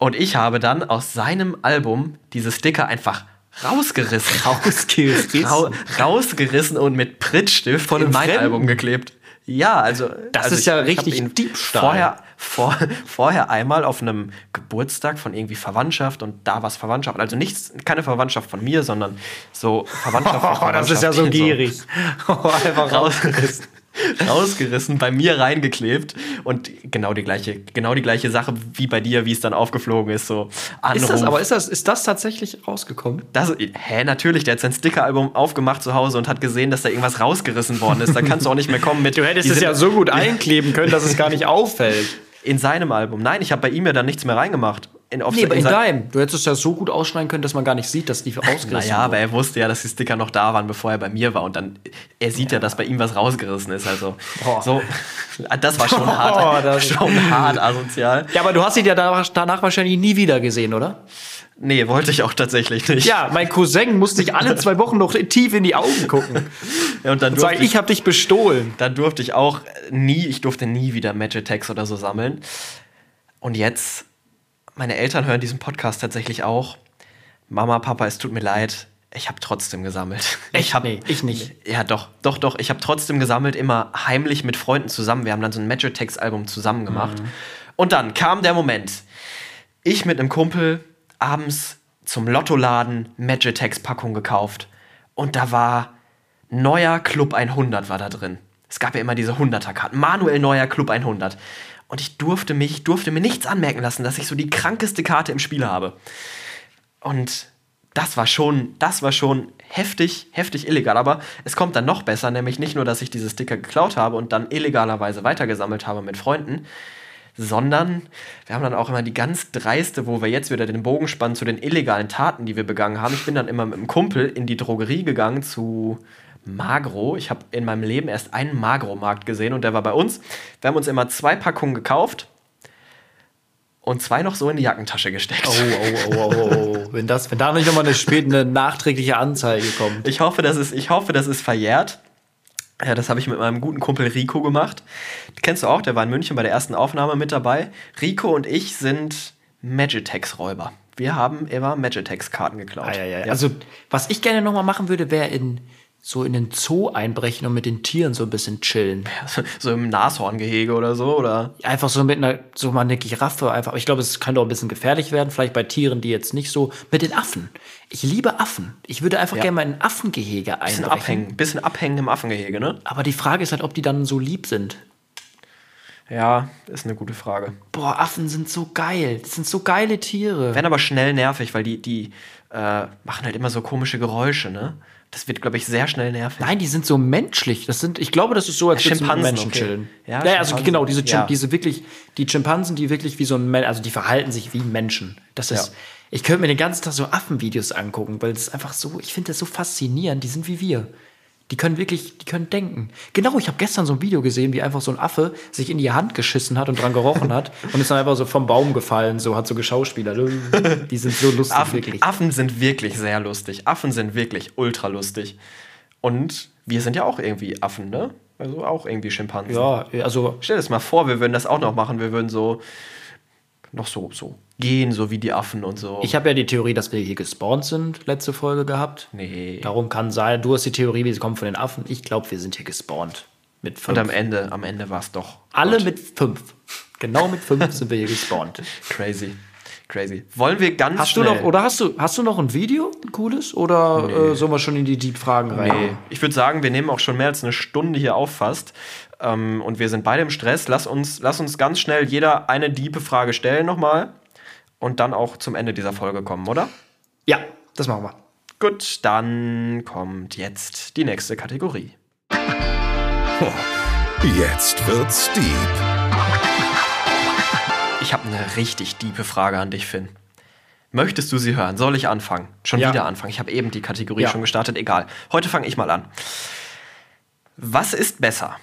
Und ich habe dann aus seinem Album diese Sticker einfach rausgerissen. [LAUGHS] Rausgerissen? Rau rausgerissen und mit Prittstift Von in mein Fremden? Album geklebt. Ja, also. Das also ist ja hab richtig ihn Diebstahl. Vorher, vor, vorher einmal auf einem Geburtstag von irgendwie Verwandtschaft und da war es Verwandtschaft. Also nichts, keine Verwandtschaft von mir, sondern so Verwandtschaft. von Oh, [LAUGHS] das ist ja so Verwandtschaft, gierig. [LAUGHS] Einfach rausgerissen. [LAUGHS] rausgerissen, bei mir reingeklebt und genau die gleiche, genau die gleiche Sache wie bei dir, wie es dann aufgeflogen ist. So Anruf. Ist das, aber ist das, ist das tatsächlich rausgekommen? Das, hä, natürlich, der hat sein Stickeralbum aufgemacht zu Hause und hat gesehen, dass da irgendwas rausgerissen worden ist. Da kannst du auch nicht mehr kommen mit. [LAUGHS] Du hättest es ja so gut [LAUGHS] einkleben können, dass es gar nicht auffällt. In seinem Album. Nein, ich habe bei ihm ja dann nichts mehr reingemacht. In, auf Nee, aber in deinem. Du hättest es ja so gut ausschneiden können, dass man gar nicht sieht, dass die ausgerissen Naja, aber er wusste ja, dass die Sticker noch da waren, bevor er bei mir war. Und dann, er sieht ja, dass bei ihm was rausgerissen ist. Also, Boah. so, [LAUGHS] das war schon Oh, hart, das- schon hart asozial. Ja, aber du hast ihn ja danach, danach wahrscheinlich nie wieder gesehen, oder? Nee, wollte ich auch tatsächlich nicht. Ja, mein Cousin musste sich alle zwei Wochen noch tief in die Augen gucken. [LAUGHS] Ja, und dann Und durfte sagen, ich habe dich bestohlen. Dann durfte ich auch nie, ich durfte nie wieder Magic Attacks oder so sammeln. Und jetzt, meine Eltern hören diesen Podcast tatsächlich auch. Mama, Papa, es tut mir leid. Ich habe trotzdem gesammelt. [LAUGHS] Ich hab, Nee, ich nicht. Ja, doch, doch, doch. Ich habe trotzdem gesammelt, immer heimlich mit Freunden zusammen. Wir haben dann so ein Magitex-Album zusammen gemacht. Und dann kam der Moment. Ich mit einem Kumpel abends zum Lottoladen Magitex-Packung gekauft. Und da war neuer Club 100 war da drin. Es gab ja immer diese 100er-Karten. Manuel Neuer Club 100. Und ich durfte mich, ich durfte mir nichts anmerken lassen, dass ich so die krankeste Karte im Spiel habe. Und das war schon, das war schon heftig, heftig illegal. Aber es kommt dann noch besser, nämlich nicht nur, dass ich diese Sticker geklaut habe und dann illegalerweise weitergesammelt habe mit Freunden, sondern wir haben dann auch immer die ganz dreiste, wo wir jetzt wieder den Bogen spannen zu den illegalen Taten, die wir begangen haben. Ich bin dann immer mit einem Kumpel in die Drogerie gegangen zu Magro. Ich habe in meinem Leben erst einen Magro-Markt gesehen und der war bei uns. Wir haben uns immer zwei Packungen gekauft und zwei noch so in die Jackentasche gesteckt. Oh, oh, oh, oh, oh, oh. Wenn, das, wenn da nicht nochmal eine spät eine nachträgliche Anzeige kommt. Ich hoffe, das ist, ich hoffe, das ist verjährt. Ja, das habe ich mit meinem guten Kumpel Rico gemacht. Den kennst du auch, der war in München bei der ersten Aufnahme mit dabei. Rico und ich sind Magitex-Räuber. Wir haben immer Magitex-Karten geklaut. Ah, ja, ja. Also, was ich gerne nochmal machen würde, wäre in so in den Zoo einbrechen und mit den Tieren so ein bisschen chillen. so im Nashorngehege oder so, oder? Einfach so mit einer, so mal eine Giraffe einfach. Ich glaube, es könnte auch ein bisschen gefährlich werden, vielleicht bei Tieren, die jetzt nicht so. Mit den Affen. Ich liebe Affen. Ich würde einfach Ja. gerne mal in ein Affengehege Bisschen einbrechen. abhängen, bisschen abhängen im Affengehege, ne? Aber die Frage ist halt, ob die dann so lieb sind. Ja, ist eine gute Frage. Boah, Affen sind so geil. Das sind so geile Tiere. Werden aber schnell nervig, weil die, die äh, machen halt immer so komische Geräusche, ne? Das wird, glaube ich, sehr schnell nervig. Nein, die sind so menschlich. Das sind, ich glaube, das ist so, als Ja, Schimpansen, Menschen okay. chillen. Ja, Ja, also genau, diese, Chim Ja. diese wirklich, die Schimpansen, die wirklich wie so ein Mensch, also die verhalten sich wie Menschen. Das ist, Ja. ich könnte mir den ganzen Tag so Affenvideos angucken, weil ist einfach so, ich finde das so faszinierend. Die sind wie wir. Die können wirklich, die können denken. Genau, ich habe gestern so ein Video gesehen, wie einfach so ein Affe sich in die Hand geschissen hat und dran gerochen hat [LAUGHS] und ist dann einfach so vom Baum gefallen, so hat so Geschauspieler. Die sind so lustig, Affen, wirklich. Affen sind wirklich sehr lustig. Affen sind wirklich ultra lustig. Und wir sind ja auch irgendwie Affen, ne? Also auch irgendwie Schimpansen. Ja, also Stell dir das mal vor, wir würden das auch noch machen. Wir würden so noch so, so gehen, so wie die Affen und so. Ich habe ja die Theorie, dass wir hier gespawnt sind, letzte Folge gehabt. Nee. Darum kann sein, du hast die Theorie, wir kommen von den Affen. Ich glaube, wir sind hier gespawnt. Mit fünf. und am Ende, am Ende war es doch Alle Gott, mit fünf. Genau mit fünf sind wir hier gespawnt. [LAUGHS] crazy. Crazy. Wollen wir ganz Hast du schnell... noch, oder hast du, hast du noch ein Video, ein cooles? Oder äh, sollen wir schon in die Deep-Fragen rein? Nee. Ich würde sagen, wir nehmen auch schon mehr als eine Stunde hier auf fast. Ähm, und wir sind beide im Stress. Lass uns, lass uns ganz schnell jeder eine diepe Frage stellen nochmal. Und dann auch zum Ende dieser Folge kommen, oder? Ja, das machen wir. Gut, dann kommt jetzt die nächste Kategorie. [LAUGHS] Jetzt wird's deep. Ich habe eine richtig diepe Frage an dich, Finn. Möchtest du sie hören? Soll ich anfangen? Schon Ja. wieder anfangen. Ich habe eben die Kategorie Ja. schon gestartet. Egal. Heute fange ich mal an. Was ist besser?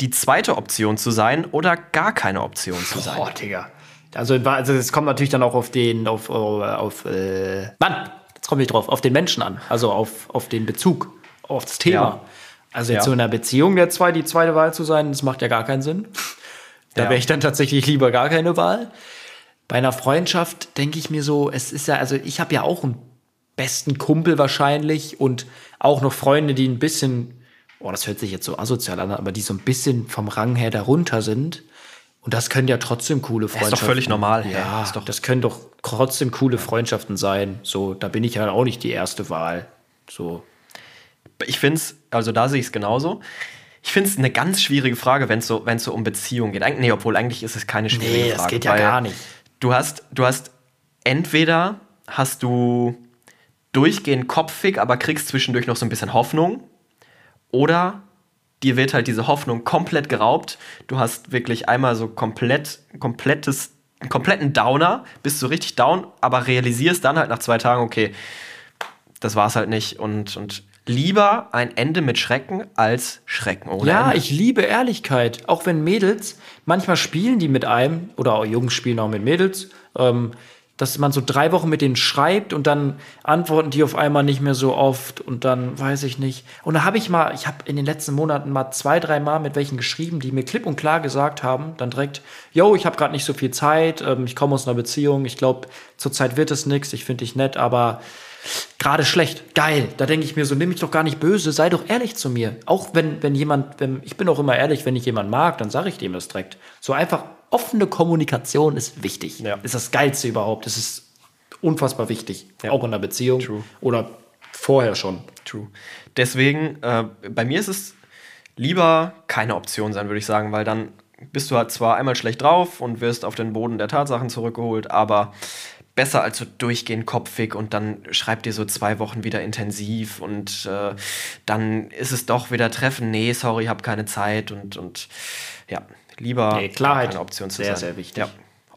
Die zweite Option zu sein oder gar keine Option zu sein? Boah, Digga. Also, also es kommt natürlich dann auch auf den, auf, auf, auf äh, Mann, jetzt komme ich drauf, auf den Menschen an. Also auf, auf den Bezug, auf das Thema. Ja. Also jetzt Ja. so in einer Beziehung der zwei, die zweite Wahl zu sein, das macht ja gar keinen Sinn. Da Ja. wäre ich dann tatsächlich lieber gar keine Wahl. Bei einer Freundschaft denke ich mir so, es ist ja, also ich habe ja auch einen besten Kumpel wahrscheinlich und auch noch Freunde, die ein bisschen, oh, das hört sich jetzt so asozial an, aber die so ein bisschen vom Rang her darunter sind. Und das können ja trotzdem coole doch Freundschaften. völlig normal. Ja, Ist doch- das können doch trotzdem coole Freundschaften sein. So, da bin ich ja auch nicht die erste Wahl. So. Ich finde es, also da sehe ich es genauso. Ich finde es eine ganz schwierige Frage, wenn es so, wenn's so um Beziehungen geht. Eig nee, obwohl eigentlich ist es keine schwierige Nee, Frage. das geht ja gar nicht. Du hast, du hast entweder hast du durchgehend kopfig, aber kriegst zwischendurch noch so ein bisschen Hoffnung. Oder dir wird halt diese Hoffnung komplett geraubt. Du hast wirklich einmal so komplett, komplettes, einen kompletten Downer, bist so richtig down, aber realisierst dann halt nach zwei Tagen, okay, das war's halt nicht. Und, und lieber ein Ende mit Schrecken als Schrecken ohne Ja, Ende. ich liebe Ehrlichkeit. Auch wenn Mädels, manchmal spielen die mit einem, oder auch Jungs spielen auch mit Mädels, ähm, dass man so drei Wochen mit denen schreibt und dann antworten die auf einmal nicht mehr so oft und dann weiß ich nicht. Und da habe ich mal, ich habe in den letzten Monaten mal zwei, drei Mal mit welchen geschrieben, die mir klipp und klar gesagt haben, dann direkt, yo, ich habe gerade nicht so viel Zeit, ähm, ich komme aus einer Beziehung, ich glaube, zurzeit wird es nichts, ich finde dich nett, aber gerade schlecht, geil. Da denke ich mir so, nimm mich doch gar nicht böse, sei doch ehrlich zu mir. Auch wenn, wenn jemand, wenn, ich bin auch immer ehrlich, wenn ich jemand mag, dann sage ich dem das direkt. So einfach offene Kommunikation ist wichtig. Ja. Ist das Geilste überhaupt. Das ist unfassbar wichtig. Ja. Auch in einer Beziehung. True. Oder vorher schon. True. Deswegen, äh, bei mir ist es lieber keine Option sein, würde ich sagen, weil dann bist du halt zwar einmal schlecht drauf und wirst auf den Boden der Tatsachen zurückgeholt, aber besser als so durchgehend kopfig und dann schreibt ihr so zwei Wochen wieder intensiv und äh, dann ist es doch wieder Treffen. Nee, sorry, hab keine Zeit und, und ja, lieber Nee, Klarheit. keine Option zu Sehr, sein. sehr wichtig. Ja.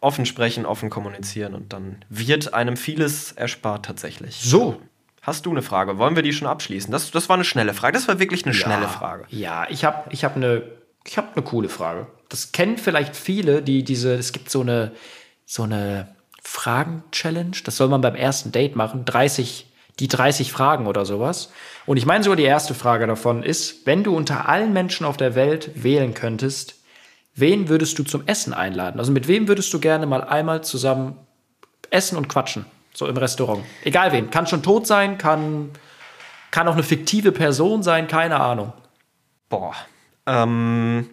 Offen sprechen, offen kommunizieren und dann wird einem vieles erspart tatsächlich. So. Hast du eine Frage? Wollen wir die schon abschließen? Das, das war eine schnelle Frage. Das war wirklich eine schnelle Frage. Ja, ich habe ich hab eine ich hab ne coole Frage. Das kennen vielleicht viele, die diese, es gibt so eine, so eine Fragen-Challenge. Das soll man beim ersten Date machen. 30, die 30 Fragen oder sowas. Und ich meine sogar die erste Frage davon ist, wenn du unter allen Menschen auf der Welt wählen könntest, wen würdest du zum Essen einladen? Also mit wem würdest du gerne mal einmal zusammen essen und quatschen? So im Restaurant. Egal wen. Kann schon tot sein, kann, kann auch eine fiktive Person sein, keine Ahnung. Boah. Ähm,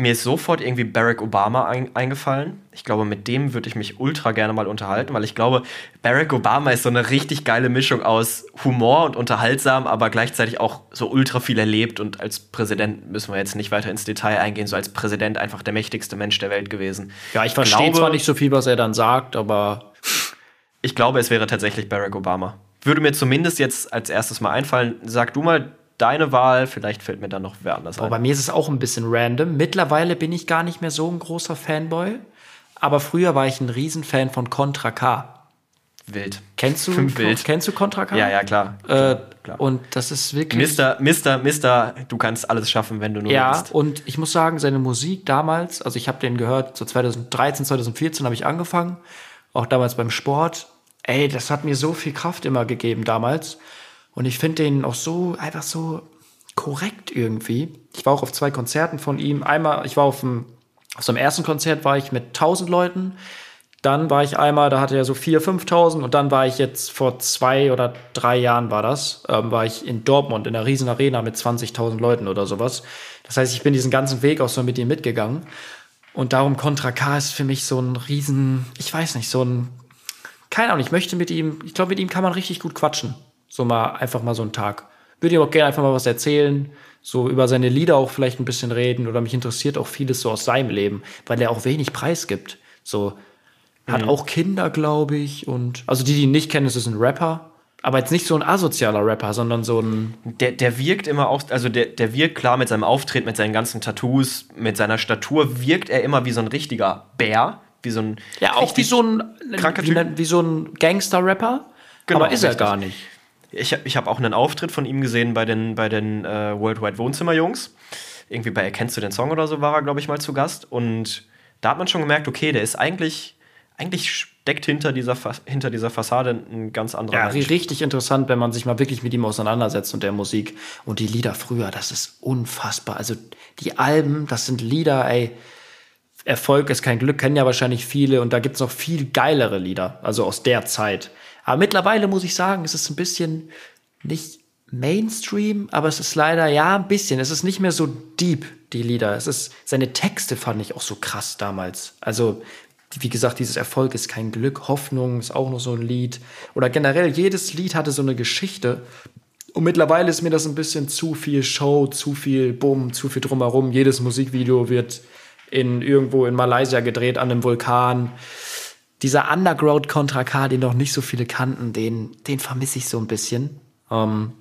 mir ist sofort irgendwie Barack Obama ein, eingefallen. Ich glaube, mit dem würde ich mich ultra gerne mal unterhalten, weil ich glaube, Barack Obama ist so eine richtig geile Mischung aus Humor und unterhaltsam, aber gleichzeitig auch so ultra viel erlebt und als Präsident müssen wir jetzt nicht weiter ins Detail eingehen, so als Präsident einfach der mächtigste Mensch der Welt gewesen. Ja, ich verstehe zwar nicht so viel, was er dann sagt, aber Ich glaube, es wäre tatsächlich Barack Obama. Würde mir zumindest jetzt als erstes mal einfallen. Sag du mal deine Wahl, vielleicht fällt mir dann noch wer anders boah, ein. bei mir ist es auch ein bisschen random. Mittlerweile bin ich gar nicht mehr so ein großer Fanboy, aber früher war ich ein Riesenfan von Contra K. Wild. Kennst du, [LAUGHS] Wild. kennst du Contra K? Ja, ja, klar. Äh, klar. Und das ist wirklich. Mister, Mister, Mister, du kannst alles schaffen, wenn du nur Ja, willst. und ich muss sagen, seine Musik damals, also ich habe den gehört, so 2013, 2014 habe ich angefangen, auch damals beim Sport. Ey, das hat mir so viel Kraft immer gegeben damals. Und ich finde den auch so, einfach so korrekt irgendwie. Ich war auch auf zwei Konzerten von ihm. Einmal, ich war auf dem, auf so einem ersten Konzert war ich mit 1000 Leuten. Dann war ich einmal, da hatte er so 4.000, 5.000 und dann war ich jetzt vor zwei oder drei Jahren war das, ähm, war ich in Dortmund in einer riesen Arena mit 20.000 Leuten oder sowas. Das heißt, ich bin diesen ganzen Weg auch so mit ihm mitgegangen. Und darum Contra K ist für mich so ein riesen, ich weiß nicht, so ein, keine Ahnung, ich möchte mit ihm, ich glaube, mit ihm kann man richtig gut quatschen. So mal, einfach mal so einen Tag. Würde ihm auch gerne einfach mal was erzählen, so über seine Lieder auch vielleicht ein bisschen reden oder mich interessiert auch vieles so aus seinem Leben, weil er auch wenig Preis gibt. So, hat auch Kinder, glaube ich, und, also die, die ihn nicht kennen, ist es ein Rapper. Aber jetzt nicht so ein asozialer Rapper, sondern so ein, Der, der wirkt immer auch, also der, der wirkt klar mit seinem Auftritt, mit seinen ganzen Tattoos, mit seiner Statur, wirkt er immer wie so ein richtiger Bär, wie so ein. ja, auch wie so ein, wie, wie so ein Gangster-Rapper. Genau, aber ist er richtig. gar nicht. Ich, ich habe auch einen Auftritt von ihm gesehen bei den, bei den äh, Worldwide Wohnzimmerjungs. Irgendwie bei Erkennst du den Song oder so war er, glaube ich, mal zu Gast. Und da hat man schon gemerkt, okay, der ist eigentlich, eigentlich steckt hinter dieser, hinter dieser Fassade ein ganz anderer Ja, Mensch. ri- richtig interessant, wenn man sich mal wirklich mit ihm auseinandersetzt und der Musik. Und die Lieder früher, das ist unfassbar. Also die Alben, das sind Lieder, ey. Erfolg ist kein Glück, kennen ja wahrscheinlich viele. Und da gibt's noch viel geilere Lieder, also aus der Zeit. Aber mittlerweile muss ich sagen, es ist ein bisschen nicht Mainstream, aber es ist leider, ja, ein bisschen. Es ist nicht mehr so deep, die Lieder. Es ist, seine Texte fand ich auch so krass damals. Also, wie gesagt, dieses Erfolg ist kein Glück, Hoffnung ist auch noch so ein Lied. Oder generell, jedes Lied hatte so eine Geschichte. Und mittlerweile ist mir das ein bisschen zu viel Show, zu viel Bumm, zu viel drumherum. Jedes Musikvideo wird in irgendwo in Malaysia gedreht an einem Vulkan. Dieser Underground Contra K, den noch nicht so viele kannten, den, den vermisse ich so ein bisschen. Ähm,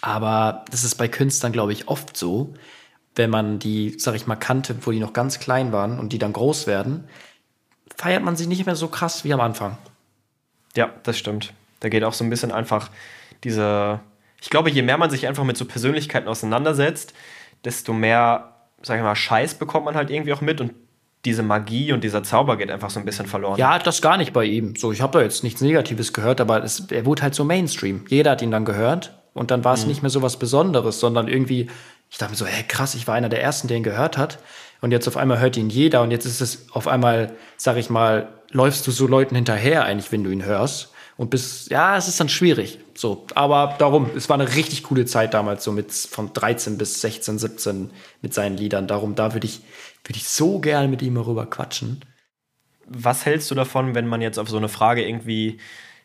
aber das ist bei Künstlern, glaube ich, oft so, wenn man die, sag ich mal, kannte, wo die noch ganz klein waren und die dann groß werden, feiert man sie nicht mehr so krass wie am Anfang. Ja, das stimmt. Da geht auch so ein bisschen einfach diese. Ich glaube, je mehr man sich einfach mit so Persönlichkeiten auseinandersetzt, desto mehr, sag ich mal, Scheiß bekommt man halt irgendwie auch mit und diese Magie und dieser Zauber geht einfach so ein bisschen verloren. Ja, das gar nicht bei ihm. So, ich habe da jetzt nichts Negatives gehört, aber es, er wurde halt so Mainstream. Jeder hat ihn dann gehört und dann war es nicht mehr so was Besonderes, sondern irgendwie, ich dachte mir so, hey krass, ich war einer der ersten, der ihn gehört hat. Und jetzt auf einmal hört ihn jeder und jetzt ist es auf einmal, sag ich mal, läufst du so Leuten hinterher eigentlich, wenn du ihn hörst. Und bis, ja, es ist dann schwierig. So, aber darum, es war eine richtig coole Zeit damals, so mit von 13 bis 16, 17 mit seinen Liedern. Darum, da würde ich, würde ich so gerne mit ihm darüber quatschen. Was hältst du davon, wenn man jetzt auf so eine Frage irgendwie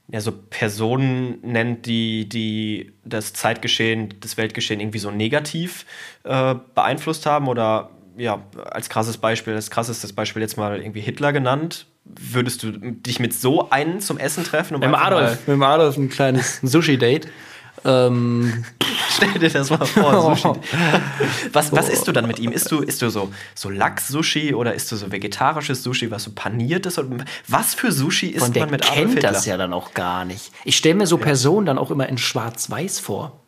ja, so Personen nennt, die, die das Zeitgeschehen, das Weltgeschehen irgendwie so negativ äh, beeinflusst haben? Oder ja, als krasses Beispiel, als krassestes Beispiel jetzt mal irgendwie Hitler genannt. Würdest du dich mit so einen zum Essen treffen? Um Mit Adolf, mit dem Adolf ein kleines [LAUGHS] Sushi-Date. Ähm, [LAUGHS] stell dir das mal vor. [LAUGHS] Sushi. Was, was isst du dann mit ihm? Isst du, isst du so, so Lachs-Sushi oder isst du so vegetarisches Sushi, was so paniert ist? Und was für Sushi isst und der man mit Adolf kennt Hitler? das ja dann auch gar nicht. Ich stelle mir so Personen dann auch immer in Schwarz-Weiß vor.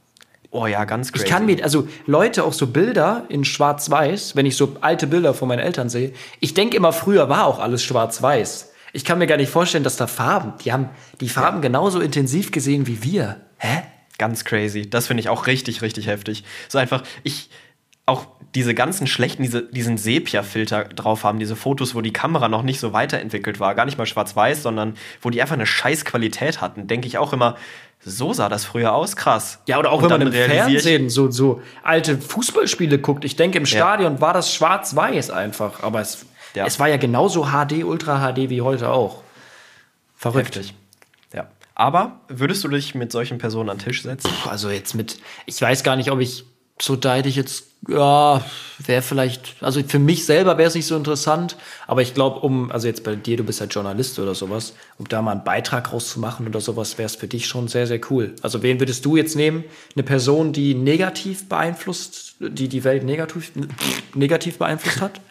Oh ja, ganz crazy. Ich kann mir, also Leute, auch so Bilder in Schwarz-Weiß, wenn ich so alte Bilder von meinen Eltern sehe, ich denke immer, früher war auch alles Schwarz-Weiß. Ich kann mir gar nicht vorstellen, dass da Farben, die haben die Farben genauso intensiv gesehen wie wir. Hä? Ganz crazy. Das finde ich auch richtig, richtig heftig. So einfach, ich auch diese ganzen schlechten, diese, diesen Sepia-Filter drauf haben, diese Fotos, wo die Kamera noch nicht so weiterentwickelt war, gar nicht mal schwarz-weiß, sondern wo die einfach eine scheiß Qualität hatten, denke ich auch immer, so sah das früher aus, krass. Ja, oder auch Und wenn man im Fernsehen so, so alte Fußballspiele guckt. Ich denke, im Stadion war das schwarz-weiß einfach. Aber es, Ja. es war ja genauso HD, Ultra HD wie heute auch. Verrückt. Heftig. Aber würdest du dich mit solchen Personen an den Tisch setzen? Also jetzt mit, ich weiß gar nicht, ob ich so da hätte ich jetzt, ja, wäre vielleicht, also für mich selber wäre es nicht so interessant, aber ich glaube, um, also jetzt bei dir, du bist ja Journalist oder sowas, um da mal einen Beitrag rauszumachen oder sowas, wäre es für dich schon sehr, sehr cool. Also wen würdest du jetzt nehmen? Eine Person, die negativ beeinflusst, die die Welt negativ, negativ beeinflusst hat?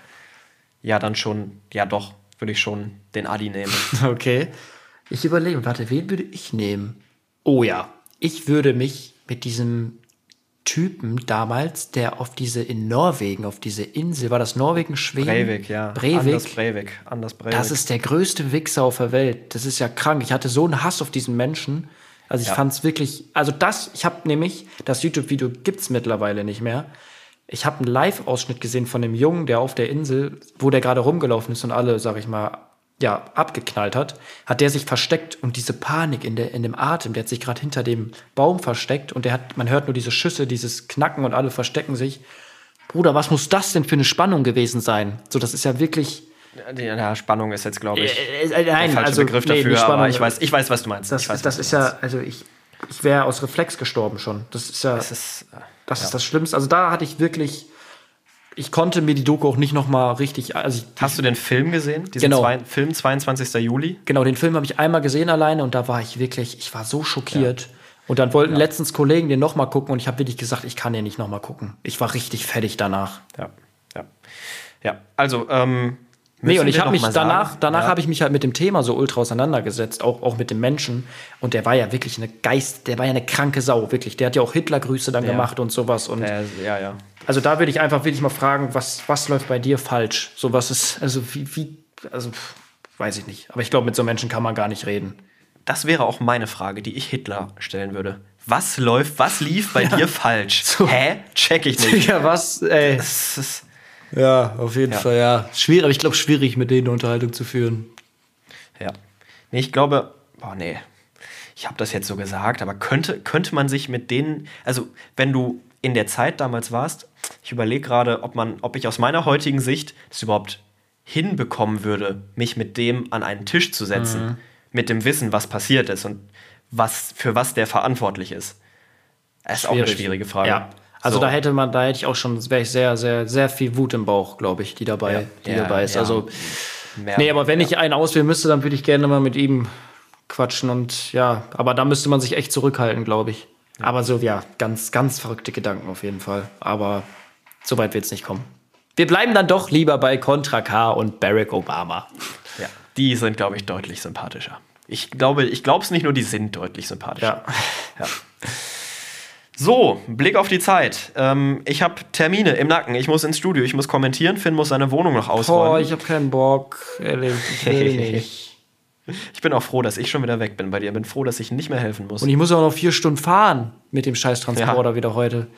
Ja, dann schon, ja doch, würde ich schon den Adi nehmen. [LAUGHS] Okay. Ich überlege, warte, wen würde ich nehmen? Oh ja, ich würde mich mit diesem Typen damals, der auf diese in Norwegen, auf diese Insel, war das Norwegen, Schweden? Breivik, ja. Breivik. Anders Breivik. Anders Breivik. Das ist der größte Wichser auf der Welt. Das ist ja krank. Ich hatte so einen Hass auf diesen Menschen. Also ich Ja. fand's wirklich, also das, ich habe nämlich, das YouTube-Video gibt's mittlerweile nicht mehr. Ich habe einen Live-Ausschnitt gesehen von dem Jungen, der auf der Insel, wo der gerade rumgelaufen ist und alle, sag ich mal, ja, abgeknallt hat, hat der sich versteckt und diese Panik in, der, in dem Atem, der hat sich gerade hinter dem Baum versteckt und der hat, man hört nur diese Schüsse, dieses Knacken und alle verstecken sich. Bruder, was muss das denn für eine Spannung gewesen sein? So, das ist ja wirklich, ja, Spannung ist jetzt, glaube ich, äh, äh, der nein, falsche also Begriff nee, dafür, nicht Spannung. aber ich weiß, ich weiß, was du meinst. Das, ich weiß, das ist du ja, meinst. also ich, ich wäre aus Reflex gestorben schon. Das ist ja, Das ist, äh, das, ja. ist das Schlimmste. Also da hatte ich wirklich, ich konnte mir die Doku auch nicht noch mal richtig, also ich, Hast du den Film gesehen? Diesen Genau. zwei, Film 22. Juli? genau, den Film habe ich einmal gesehen alleine und da war ich wirklich, ich war so schockiert. Und dann wollten letztens Kollegen den noch mal gucken und ich habe wirklich gesagt, ich kann den nicht noch mal gucken. Ich war richtig fertig danach. Ja, ja. Ja, also, ähm, Nee, und ich habe mich danach, danach ja. habe ich mich halt mit dem Thema so ultra auseinandergesetzt, auch, auch mit dem Menschen. Und der war ja wirklich eine Geist, der war ja eine kranke Sau, wirklich. Der hat ja auch Hitlergrüße dann Ja. gemacht und sowas. Und ja, ja. Also da würde ich einfach wirklich mal fragen, was, was läuft bei dir falsch? So was ist, also wie, wie also pff, weiß ich nicht. Aber ich glaube, mit so Menschen kann man gar nicht reden. Das wäre auch meine Frage, die ich Hitler stellen würde. Was läuft, was lief bei [LAUGHS] dir falsch? [LAUGHS] So. Hä? Check ich nicht. Ja, was, ey. Das ist, Ja, auf jeden Ja. Fall, ja. Schwierig, aber ich glaube, schwierig, mit denen eine Unterhaltung zu führen. ja. Nee, ich glaube, boah, nee. Ich habe das jetzt so gesagt, aber könnte, könnte man sich mit denen, also wenn du in der Zeit damals warst, ich überlege gerade, ob man, ob ich aus meiner heutigen Sicht das überhaupt hinbekommen würde, mich mit dem an einen Tisch zu setzen, Mhm. mit dem Wissen, was passiert ist und was, für was der verantwortlich ist. Das ist auch eine schwierige Frage. Ja. Also So. da hätte man, da hätte ich auch schon, wäre ich sehr, sehr, sehr viel Wut im Bauch, glaube ich, die dabei, Ja. die Ja, dabei ist. ja. Also, Mehr- nee, aber wenn ich einen auswählen müsste, dann würde ich gerne mal mit ihm quatschen und ja, aber da müsste man sich echt zurückhalten, glaube ich. Aber so, ja, ganz, ganz verrückte Gedanken auf jeden Fall. Aber so weit wird es nicht kommen. Wir bleiben dann doch lieber bei Contra K und Barack Obama. Ja, die sind, glaube ich, deutlich sympathischer. Ich glaube, ich glaube es nicht nur, die sind deutlich sympathischer. Ja. Ja. So, Blick auf die Zeit. Ähm, ich habe Termine im Nacken. Ich muss ins Studio, ich muss kommentieren. Finn muss seine Wohnung noch Boah, ausräumen. ich habe keinen Bock. Ehrlich, ich will [LAUGHS] nicht. Ich bin auch froh, dass ich schon wieder weg bin bei dir. Bin froh, dass ich nicht mehr helfen muss. Und ich muss auch noch vier Stunden fahren mit dem Scheiß-Transporter Ja. wieder heute.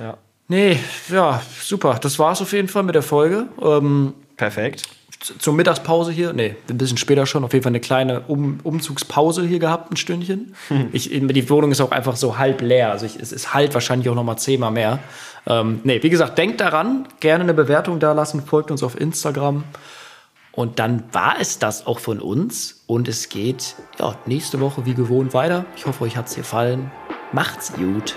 Ja. Nee, ja, super. Das war's auf jeden Fall mit der Folge. Ähm, Perfekt. zur Mittagspause hier, nee, ein bisschen später schon, auf jeden Fall eine kleine um Umzugspause hier gehabt, ein Stündchen. Ich, die Wohnung ist auch einfach so halb leer, also ich, es, es halt wahrscheinlich auch noch mal zehnmal mehr. Ähm, nee, wie gesagt, denkt daran, gerne eine Bewertung da lassen, folgt uns auf Instagram. Und dann war es das auch von uns und es geht ja, nächste Woche wie gewohnt weiter. Ich hoffe, euch hat's gefallen. Macht's gut.